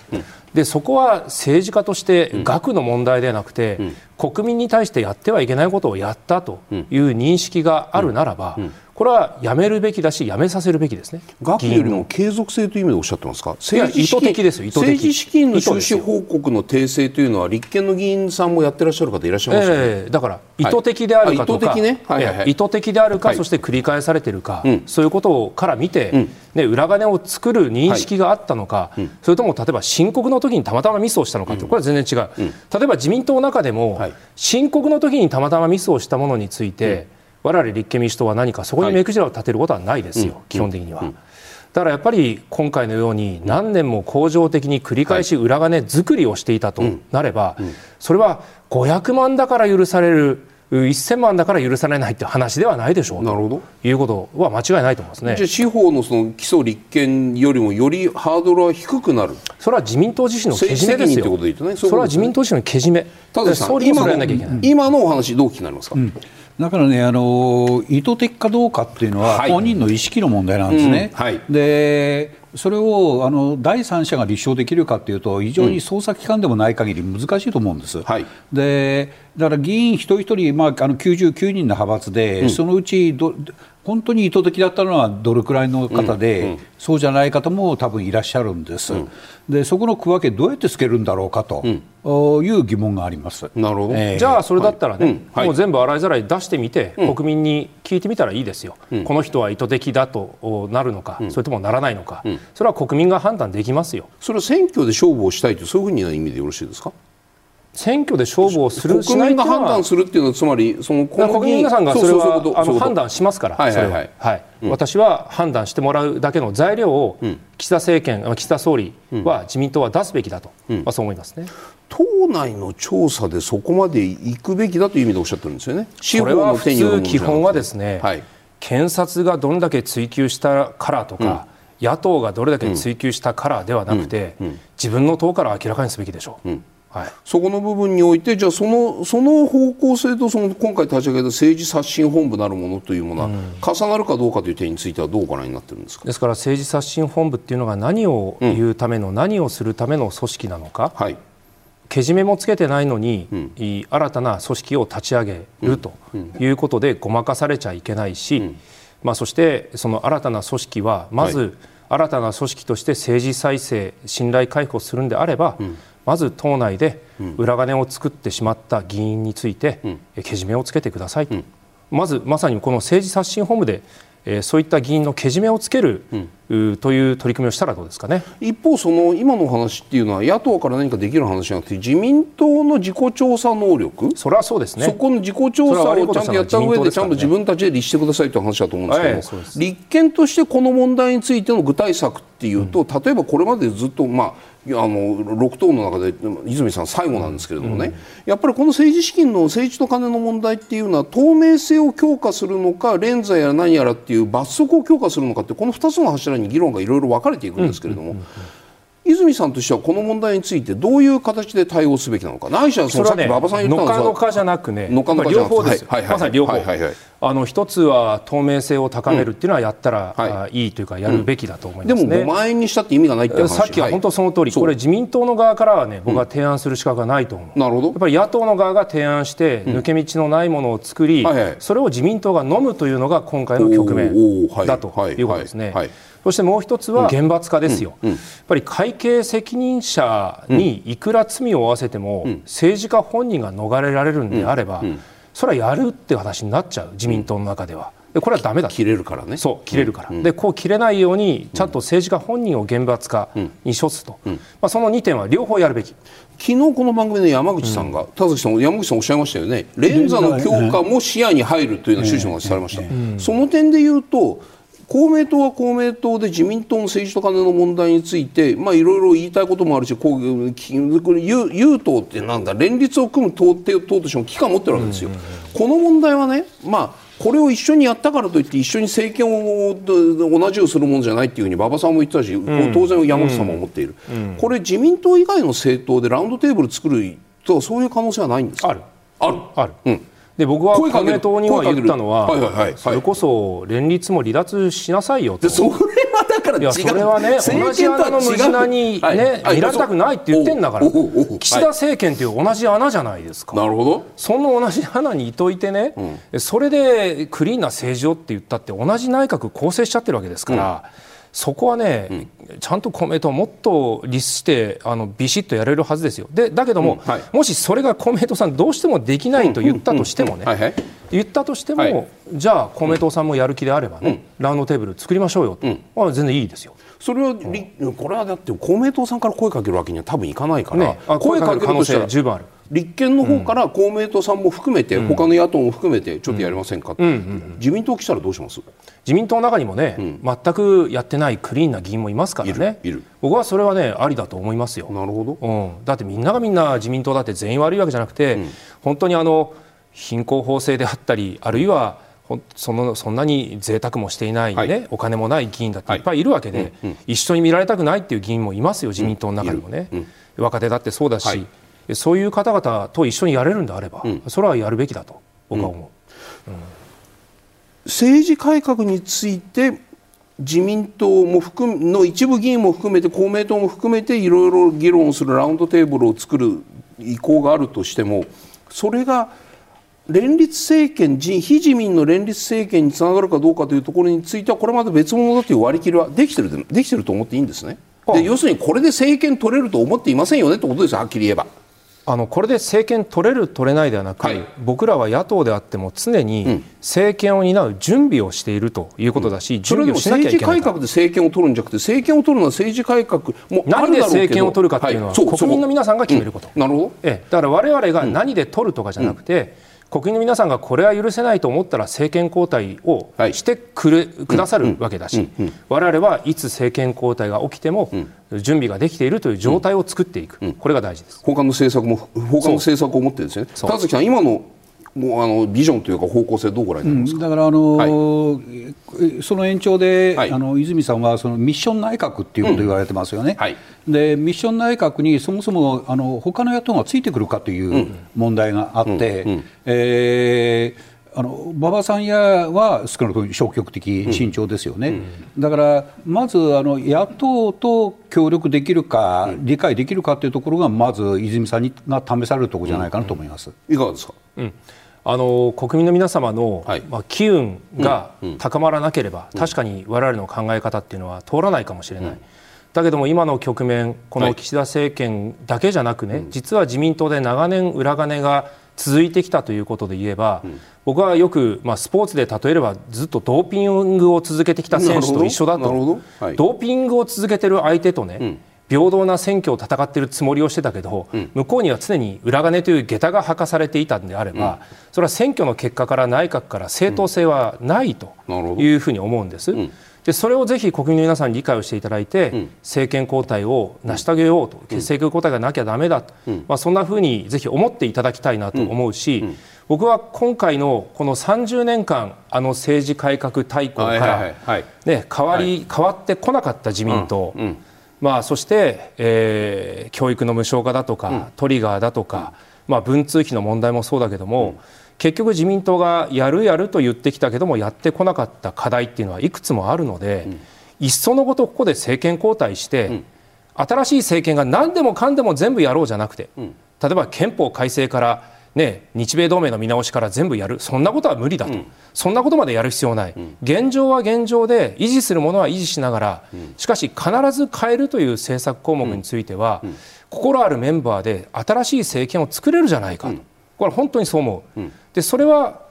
でそこは政治家として額の問題ではなくて、国民に対してやってはいけないことをやったという認識があるならば、これはやめるべきだし、やめさせるべきですね。額よりも継続性という意味でおっしゃってますか？政治意図的ですよ。政治資金の収支報告の訂正というのは立憲の議員さんもやってらっしゃる方いらっしゃいますよね。えー、だから意図的であるかとか、はい、意図的ね、はいはいはい、意図的であるか、はい、そして繰り返されているか、うん、そういうことから見て、うん、ね裏金を作る認識があったのか、はい、それとも例えば申告の時にたまたまミスをしたのかと、これは全然違う。例えば自民党の中でも、申告の時にたまたまミスをしたものについて。我々立憲民主党は何かそこに目くじらを立てることはないですよ、はい、基本的には。だからやっぱり今回のように何年も恒常的に繰り返し裏金作りをしていたとなれば、それは500万だから許される1000万だから許されないって話ではないでしょうなるほど。いうことは間違いないと思いますね。じゃあ司法のその基礎立憲よりもよりハードルは低くなる。それは自民党自身のけじめですよ、ね、それは自民党自身のけじめ。ただ総理もそれやらなきゃいけない。今のお話どう気になりますか、うんだからねあの、意図的かどうかっていうのは、本人の意識の問題なんですね。はい、でそれをあの第三者が立証できるかというと、非常に捜査機関でもない限り難しいと思うんです。はい、でだから議員一人一人、まあ、あの99人の派閥で、うん、そのうちど本当に意図的だったのはどれくらいの方で、うんうん、そうじゃない方も多分いらっしゃるんです、うん、でそこの区分け、どうやってつけるんだろうかと、いう疑問があります。なるほど、えー、じゃあ、それだったらね、はい、もう全部洗いざらい出してみて、国民に聞いてみたらいいですよ、この人は意図的だとなるのか、それともならないのか、それは国民が判断できますよ。それは選挙で勝負をしたいという、そういうふうな意味でよろしいですか？選挙で勝負をする国民が判断するっていうのはつまりその国民の皆さんがそれはあの判断しますから、はいはいはい。は。い。うん、私は判断してもらうだけの材料を岸田政権、岸田総理は自民党は出すべきだと、うん、まあ、そう思いますね。党内の調査でそこまで行くべきだという意味でおっしゃってるんですよね。これは普通基本はですね、はい、検察がどんだけ追及したからとか、野党がどれだけ追及したからではなくて、自分の党から明らかにすべきでしょう。はい、そこの部分においてじゃあそのその方向性とその今回立ち上げた政治刷新本部なるものというものは、重なるかどうかという点についてはどうご覧になってるんですか？ですから政治刷新本部っていうのが何を言うための、うん、何をするための組織なのか、はい、けじめもつけてないのに、うん、新たな組織を立ち上げるということでごまかされちゃいけないし、うん、まあ、そしてその新たな組織はまず、はい、新たな組織として政治再生信頼回復をするんであれば、まず党内で裏金を作ってしまった議員について、けじめをつけてくださいと、まずまさにこの政治刷新本部でえー、そういった議員のけじめをつける、うん、という取り組みをしたらどうですかね。一方、その今の話っていうのは野党から何かできる話じゃなくて自民党の自己調査能力？それはそうですね。そこの自己調査をちゃんとやった上でちゃんと自分たちで律してくださいという話だと思うんですけど、立憲としてこの問題についての具体策っていうと、例えばこれまでずっと、まあ、あの6党の中で泉さん最後なんですけれどもね、うん、やっぱりこの政治資金の政治と金の問題っていうのは透明性を強化するのか連座やら何やらっていう罰則を強化するのかってこの2つの柱に議論がいろいろ分かれていくんですけれども。泉さんとしてはこの問題についてどういう形で対応すべきなのか、ないしはそのさっき馬場さん言ったのは、のかじゃなくね、のかのか両方です、はいはい、まさに両方、はいはいはい、あの一つは透明性を高めるっていうのはやったら、うん。はい、いいというかやるべきだと思います、ね、でも5万円にしたって意味がないって話。さっきは本当その通り、これ自民党の側からはね僕は提案する資格がないと思う、うん、なるほど。やっぱり野党の側が提案して抜け道のないものを作り、はいはい、それを自民党が飲むというのが今回の局面だということですね。そしてもう一つは厳罰化ですよ、やっぱり会計責任者にいくら罪を負わせても、政治家本人が逃れられるんであれば、それはやるって話になっちゃう自民党の中では。でこれはだめだ切れるからね。そう切れるから、うん、でこう切れないようにちゃんと政治家本人を厳罰化に処すと、うん、まあ、その2点は両方やるべき。昨日この番組で山口さんが、田崎さん山口さんおっしゃいましたよね。連座の強化も視野に入るというような趣旨の話されました、その点で言うと公明党は公明党で自民党の政治と金の問題について、まあ、いろいろ言いたいこともあるしこう有党ってなんだ連立を組む党党としても危機感を持ってるわけですよ。この問題はね、まあこれを一緒にやったからといって一緒に政権を同じをするものじゃないっていうふうに馬場さんも言ってたし、うん、当然山口さんも思っている、うん、これ自民党以外の政党でラウンドテーブル作るとそういう可能性はないんですか？ある。ある。ある、うんで僕は公明党には言ったのは、はいはいはい、それこそ連立も離脱しなさいよと。それはだからいやそれはね同じ穴の無品にね、はい、いられたくないって言ってんだから。岸田政権っていう同じ穴じゃないですか。なるほど。その同じ穴にいといてね、うん、それでクリーンな政治をって言ったって同じ内閣構成しちゃってるわけですから。うんそこはね、うん、ちゃんと公明党もっと律してあのビシッとやれるはずですよ。でだけども、うん。はい、もしそれが公明党さんどうしてもできないと言ったとしてもね、言ったとしても、はい、じゃあ公明党さんもやる気であればね、うん、ラウンドテーブル作りましょうよと、うん、全然いいですよ。それは、これはだって公明党さんから声かけるわけには多分いかないから、ね、声かける可能性十分ある。立憲の方から公明党さんも含めて、うん、他の野党も含めてちょっとやりませんか、うんうん、自民党来たらどうします？自民党の中にもね、うん、全くやってないクリーンな議員もいますからね。僕はそれはねありだと思いますよ。なるほど、うん、だってみんながみんな自民党だって全員悪いわけじゃなくて、本当にあの貧困法制であったりあるいはそのそんなに贅沢もしていない、ね、はい、お金もない議員だってい。っぱいいるわけで、はいうんうん、一緒に見られたくないっていう議員もいますよ自民党の中にもね、若手だってそうだし、はい。そういう方々と一緒にやれるんであれば、うん、それはやるべきだと僕は思う、うん、政治改革について自民党も含の一部議員も含めて公明党も含めていろいろ議論するラウンドテーブルを作る意向があるとしてもそれが連立政権非自民の連立政権につながるかどうかというところについてはこれまた別物だという割り切りはできてるできてると思っていいんですね。で要するにこれで政権取れると思っていませんよねってことですはっきり言えば。あのこれで政権取れる、取れないではなく、はい、僕らは野党であっても常に政権を担う準備をしているということだし、うん、準備をしなきゃいけない政治改革で政権を取るんじゃなくて政権を取るのは政治改革。も何で政権を取るかっていうのは、はい、国民の皆さんが決めること、うん、なるほど。ええ、だから我々が何で取るとかじゃなくて、国民の皆さんがこれは許せないと思ったら政権交代をしてくれ、はい、くださるわけだし、我々はいつ政権交代が起きても準備ができているという状態を作っていく、これが大事です。他の政策も他の政策を持ってですね。田崎さん今のもうあのビジョンというか方向性どうご覧になりますか、うん、だからあの、はい、その延長で、はい、あの泉さんはそのミッション内閣っていうことを言われてますよね、うん。はい、でミッション内閣にそもそもあの他の野党がついてくるかという問題があって、うん。うん、えーあの馬場さんやは少なくとも消極的、慎重ですよね、うん。だからまずあの野党と協力できるか、うん、理解できるかというところが、まず泉さんにが試されるところじゃないかなと思います、いかがですか、あの国民の皆様の、はい、まあ、機運が高まらなければ、確かに我々の考え方っていうのは通らないかもしれない。だけども今の局面、この岸田政権だけじゃなくね、はい、実は自民党で長年、裏金が続いてきたということで言えば、うん、僕はよく、まあ、スポーツで例えればずっとドーピングを続けてきた選手と一緒だと、はい、ドーピングを続けてる相手とね、うん、平等な選挙を戦っているつもりをしてたけど、うん、向こうには常に裏金という下駄が履かされていたんであれば、それは選挙の結果から内閣から正当性はないというふうに思うんです。でそれをぜひ国民の皆さんに理解をしていただいて、うん、政権交代を成し遂げようと、うん、政権交代がなきゃだめだと、うん、まあ、そんなふうにぜひ思っていただきたいなと思うし、僕は今回のこの30年間あの政治改革大綱から、ね、変わり、変わってこなかった自民党、まあ、そして、えー、教育の無償化だとか、トリガーだとか、まあ、文通費の問題もそうだけども、結局自民党がやるやると言ってきたけどもやってこなかった課題っていうのはいくつもあるので、うん、いっそのことここで政権交代して、うん、新しい政権が何でもかんでも全部やろうじゃなくて、うん、例えば憲法改正からね、日米同盟の見直しから全部やる。そんなことは無理だと、うん、そんなことまでやる必要ない、うん、現状は現状で維持するものは維持しながら、うん、しかし必ず変えるという政策項目については、心あるメンバーで新しい政権を作れるじゃないかと、これ本当にそう思う。でそれは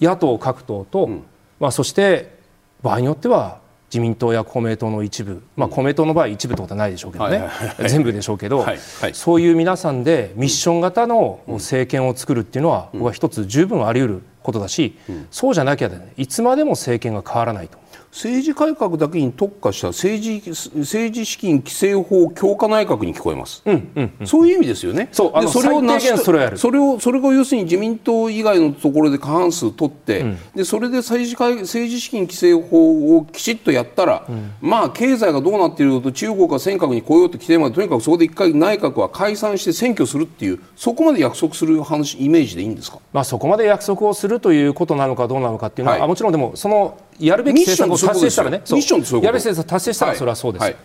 野党各党と、うん、まあ、そして場合によっては自民党や公明党の一部、まあ、公明党の場合一部ってことはないでしょうけどね、全部でしょうけど、はいはい、そういう皆さんでミッション型の政権を作るっていうのは、僕は一つ十分あり得ることだし、そうじゃなきゃ、ね、いつまでも政権が変わらないと。政治改革だけに特化した政治政治資金規正法強化内閣に聞こえます、うんうんうん、そういう意味ですよね。そうでそれをなしそれそれをそれが要するに自民党以外のところで過半数取って、うん、でそれで政治政治資金規正法をきちっとやったら、うん、まあ経済がどうなっているのと中国が尖閣に来ようと規定までとにかくそこで一回内閣は解散して選挙するっていうそこまで約束する話イメージでいいんですか、まあ、そこまで約束をするということなのかどうなのかっていうのは、はい、もちろんでもそのやるべき政策を達成したらね、ミッションやるべき政策達成したらそれはそうです。はいはい。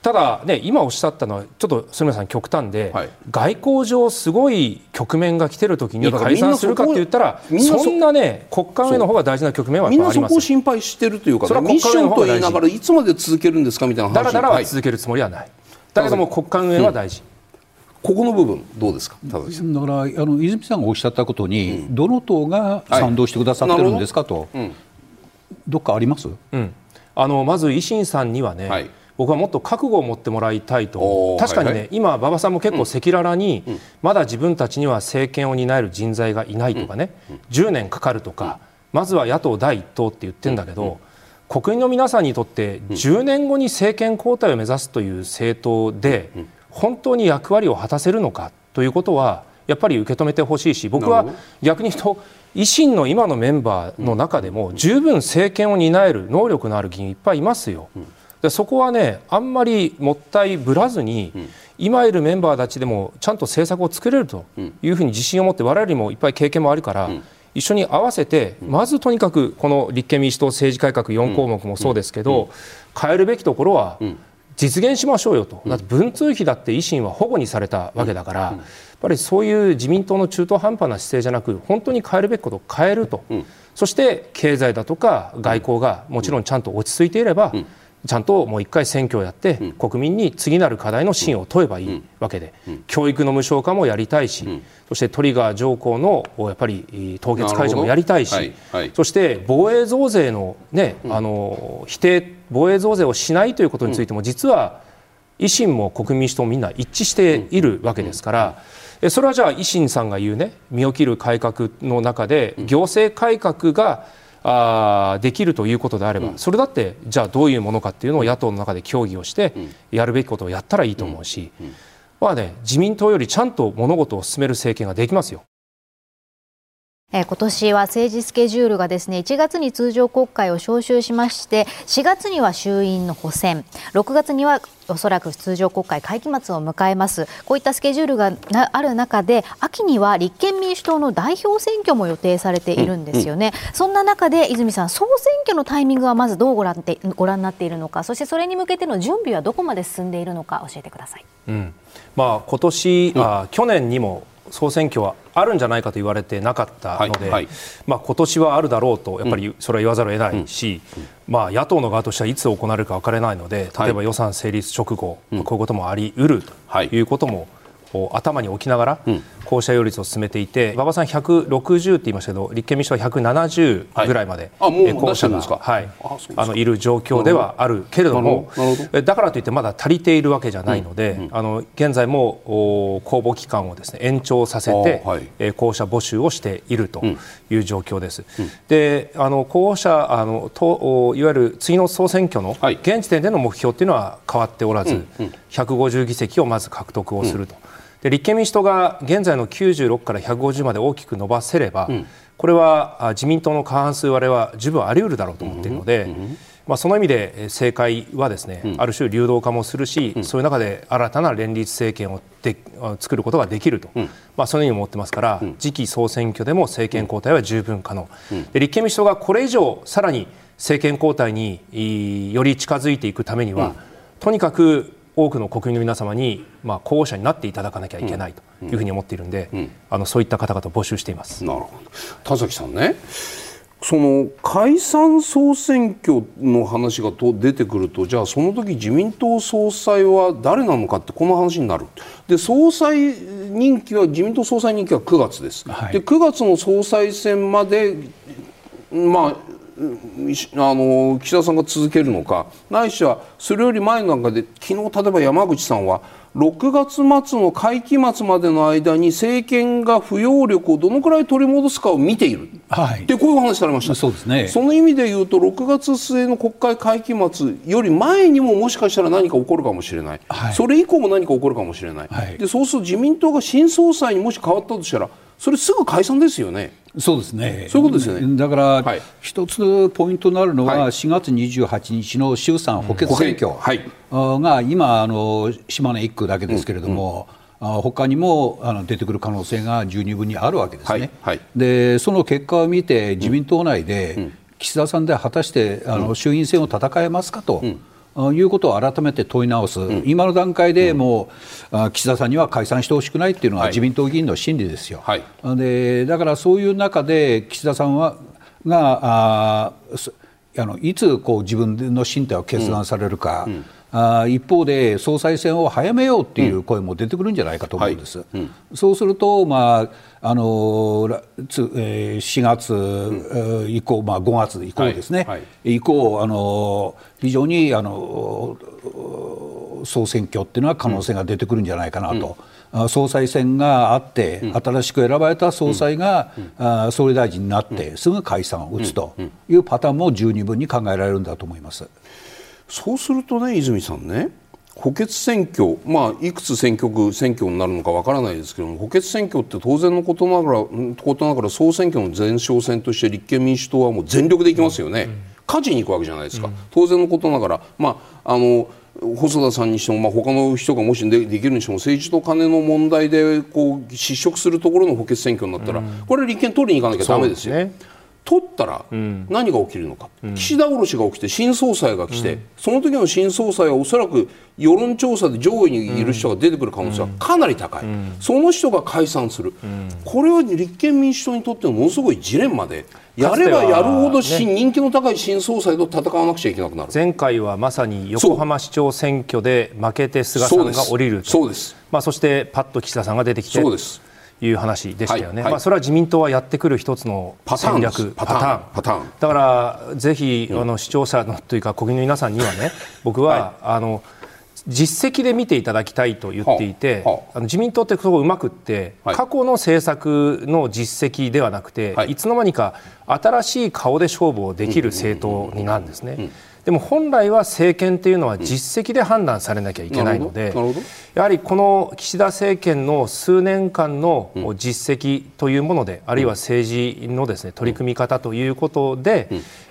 ただ、ね、今おっしゃったのはちょっと住村さん極端で、はい、外交上すごい局面が来てるときに解散するかって言ったらそんなね国家運営の方が大事な局面はみんなそこを心配してるというか、ね、ミッションと言いながらいつまで続けるんですかみたいな話。だらだらは続けるつもりはない、だけども国家運営は大事、ここの部分どうですか？だからあの泉さんがおっしゃったことに、うん、どの党が賛同してくださってるんですかと、はい、どっかあります、うん、あのまず維新さんにはね、はい、僕はもっと覚悟を持ってもらいたいと確かにね、はいはい、今、馬場さんも結構赤裸々に、うん、まだ自分たちには政権を担える人材がいないとかね、うん、10年かかるとか、まずは野党第一党って言ってるんだけど、国民の皆さんにとって10年後に政権交代を目指すという政党で、本当に役割を果たせるのかということはやっぱり受け止めてほしいし僕は逆に言うと維新の今のメンバーの中でも十分政権を担える能力のある議員いっぱいいますよ。でそこはねあんまりもったいぶらずに、今いるメンバーたちでもちゃんと政策を作れるというふうに自信を持って我々にもいっぱい経験もあるから、一緒に合わせてまずとにかくこの立憲民主党政治改革4項目もそうですけど、変えるべきところは実現しましょうよと、だって文通費だって維新は保護にされたわけだから、ぱりそういう自民党の中途半端な姿勢じゃなく、本当に変えるべきことを変えると、そして経済だとか外交がもちろんちゃんと落ち着いていれば、ちゃんともう一回選挙をやって、国民に次なる課題の信を問えばいいわけで、教育の無償化もやりたいし、そしてトリガー条項のやっぱり凍結解除もやりたいし、そして防衛増税の,、ねあの否定防衛増税をしないということについても、実は維新も国民民主党もみんな一致しているわけですから。それはじゃあ維新さんが言うね身を切る改革の中で行政改革があできるということであれば、それだってじゃあどういうものかっていうのを野党の中で協議をしてやるべきことをやったらいいと思うし、まあね、自民党よりちゃんと物事を進める政権ができますよ。今年は政治スケジュールがですね1月に通常国会を召集しまして4月には衆院の補選6月にはおそらく通常国会会期末を迎えます。こういったスケジュールがある中で秋には立憲民主党の代表選挙も予定されているんですよね、うんうん、そんな中で泉さん総選挙のタイミングはまずどうご覧てご覧になっているのかそしてそれに向けての準備はどこまで進んでいるのか教えてください、うん。まあ、今年、うん、あ去年にも総選挙はあるんじゃないかと言われてなかったので、はいはい、まあ、今年はあるだろうとやっぱりそれは言わざるを得ないし、うん。まあ、野党の側としてはいつ行われるか分からないので例えば予算成立直後、こういうこともありうるということも、頭に置きながら、校舎擁立を進めていて馬場さん160って言いましたけど立憲民主党は170ぐらいまで、はい、校舎が、はい、あのいる状況ではあるけれどもだからといってまだ足りているわけじゃないので、うんうん、あの現在も公募期間をですね延長させて、はい、校舎募集をしているという状況です。うん、であの候補者あのといわゆる次の総選挙の現時点での目標っていうのは変わっておらず、うんうん、150議席をまず獲得をすると。で立憲民主党が現在の96から150まで大きく伸ばせれば、うん、これは自民党の過半数割れは十分あり得るだろうと思っているので、うんうん、まあ、その意味で政界はですね、ある種流動化もするし、そういう中で新たな連立政権をで作ることができると、まあ、そのように思ってますから、次期総選挙でも政権交代は十分可能、で立憲民主党がこれ以上さらに政権交代により近づいていくためには、とにかく多くの国民の皆様に、まあ、候補者になっていただかなきゃいけないというふうに思っているんで、うん。うん、あのそういった方々を募集しています。なるほど。田崎さんね。その解散総選挙の話がと出てくるとじゃあその時自民党総裁は誰なのかってこの話になる。で総裁任期は自民党総裁任期は9月です、はい、で9月の総裁選までまああの岸田さんが続けるのか。ないしはそれより前の中で昨日例えば山口さんは6月末の会期末までの間に政権が不要力をどのくらい取り戻すかを見ている、はい、でこういう話されました。そうです、ね、その意味で言うと6月末の国会会期末より前にももしかしたら何か起こるかもしれない、はい、それ以降も何か起こるかもしれない、はい、でそうすると自民党が新総裁にもし変わったとしたらそれすぐ解散ですよね。そうですね。そういうことですよね。だから、はい、一つポイントになるのは、4月28日の衆参補欠選挙が今あの島根1区だけですけれども。うんうん、他にもあの出てくる可能性が十二分にあるわけですね。はいはい、でその結果を見て自民党内で、岸田さんで果たしてあの衆院選を戦えますかと。うんいうことを改めて問い直す、うん、今の段階でもう、うん、岸田さんには解散してほしくないっていうのは自民党議員の心理ですよ。はい、でだからそういう中で岸田さんはがああのいつこう自分の進退を決断されるか。うんあ一方で総裁選を早めようっていう声も出てくるんじゃないかと思うんです。うんはい。うん、そうすると、まああのつえー、4月、うん、以降、まあ、5月以降ですね、はい。はい、以降あの非常にあの総選挙っていうのは可能性が出てくるんじゃないかなと。総裁選があって、新しく選ばれた総裁が、うん、総理大臣になって、すぐ解散を打つというパターンも十二分に考えられるんだと思います。そうするとね泉さんね補欠選挙、まあ、いくつ選挙区選挙になるのかわからないですけども補欠選挙って当然のことながらことながら総選挙の前哨戦として立憲民主党はもう全力でいきますよね、うん、に行くわけじゃないですか、うん、当然のことながら、まあ、あの細田さんにしても、まあ、他の人がもしでできるにしても政治と金の問題でこう失職するところの補欠選挙になったら、うん、これ立憲取りに行かなきゃだめですよ。取ったら何が起きるのか、うん、岸田降ろしが起きて新総裁が来て、うん、その時の新総裁はおそらく世論調査で上位にいる人が出てくる可能性はかなり高い、うん、その人が解散する、これは立憲民主党にとってものすごいジレンマで。やればやるほど、ね、人気の高い新総裁と戦わなくちゃいけなくなる。前回はまさに横浜市長選挙で負けて菅さんが降りるそうです。まあ、そしてパッと岸田さんが出てきてそうですいう話でしたよね、はい。はい、まあ、それは自民党はやってくる一つの戦略パターン。パターン。だからぜひ、あの視聴者のというか国民の皆さんにはね 僕は、はい、あの実績で見ていただきたいと言っていて、はあ、あ。の自民党ってそこうまくって、過去の政策の実績ではなくて、い、つの間にか新しい顔で勝負をできる政党になるんですね。でも本来は政権というのは実績で判断されなきゃいけないので、やはりこの岸田政権の数年間の実績というもので、あるいは政治のですね取り組み方ということで、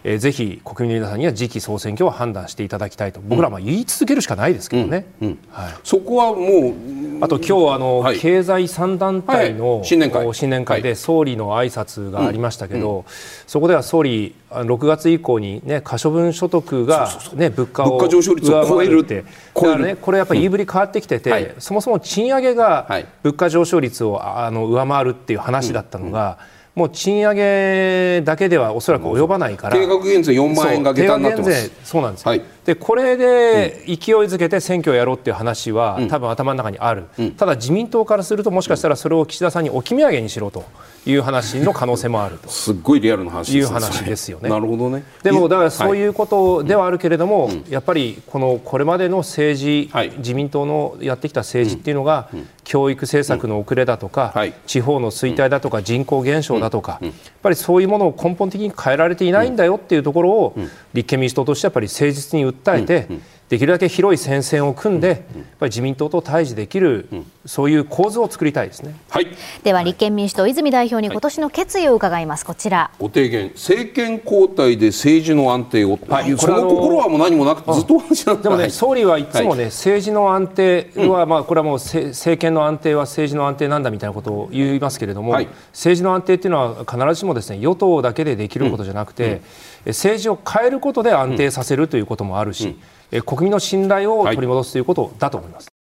えー、ぜひ国民の皆さんには次期総選挙を判断していただきたいと、僕らは言い続けるしかないですけどね。はい、そこはもうあと今日あの、はい、経済3団体の、新年会。新年会で総理の挨拶がありましたけど、そこでは総理6月以降に、ね、可処分所得が、ね、物価を上昇率を超える。って。超える、ね、これやっぱり言いぶり変わってきてて、うん。はい、そもそも賃上げが物価上昇率をあの上回るっていう話だったのが、うんもう賃上げだけではおそらく及ばないから。定額減税4万円が下駄になってます。そう。なんです、はい、でこれで勢いづけて選挙をやろうっていう話は、うん、多分頭の中にある、うん、ただ自民党からするともしかしたらそれを岸田さんに置き土産にしろという話の可能性もあると。すっごいリアルな話いう話ですよね。なるほどねでもだからそういうことではあるけれども、はい、やっぱりこのこれまでの政治、はい、自民党のやってきた政治っていうのが、うん、教育政策の遅れだとか、はい、地方の衰退だとか人口減少だとか、やっぱりそういうものを根本的に変えられていないんだよっていうところを、立憲民主党としてやっぱり誠実に訴えて、できるだけ広い戦線を組んで、やっぱり自民党と対峙できる、そういう構図を作りたいですね、はい、では立憲民主党、泉代表に今年の決意を伺います、こちら。ご提言、政権交代で政治の安定を、はい、その心はもう何もなくずっと話なんでもね、総理はいつもね、政治の安定は、まあ、これはもう政権の安定は政治の安定なんだみたいなことを言いますけれども、政治の安定っていうのは必ずしもですね与党だけでできることじゃなくて、政治を変えることで安定させるということもあるし、国民の信頼を取り戻すということだと思います。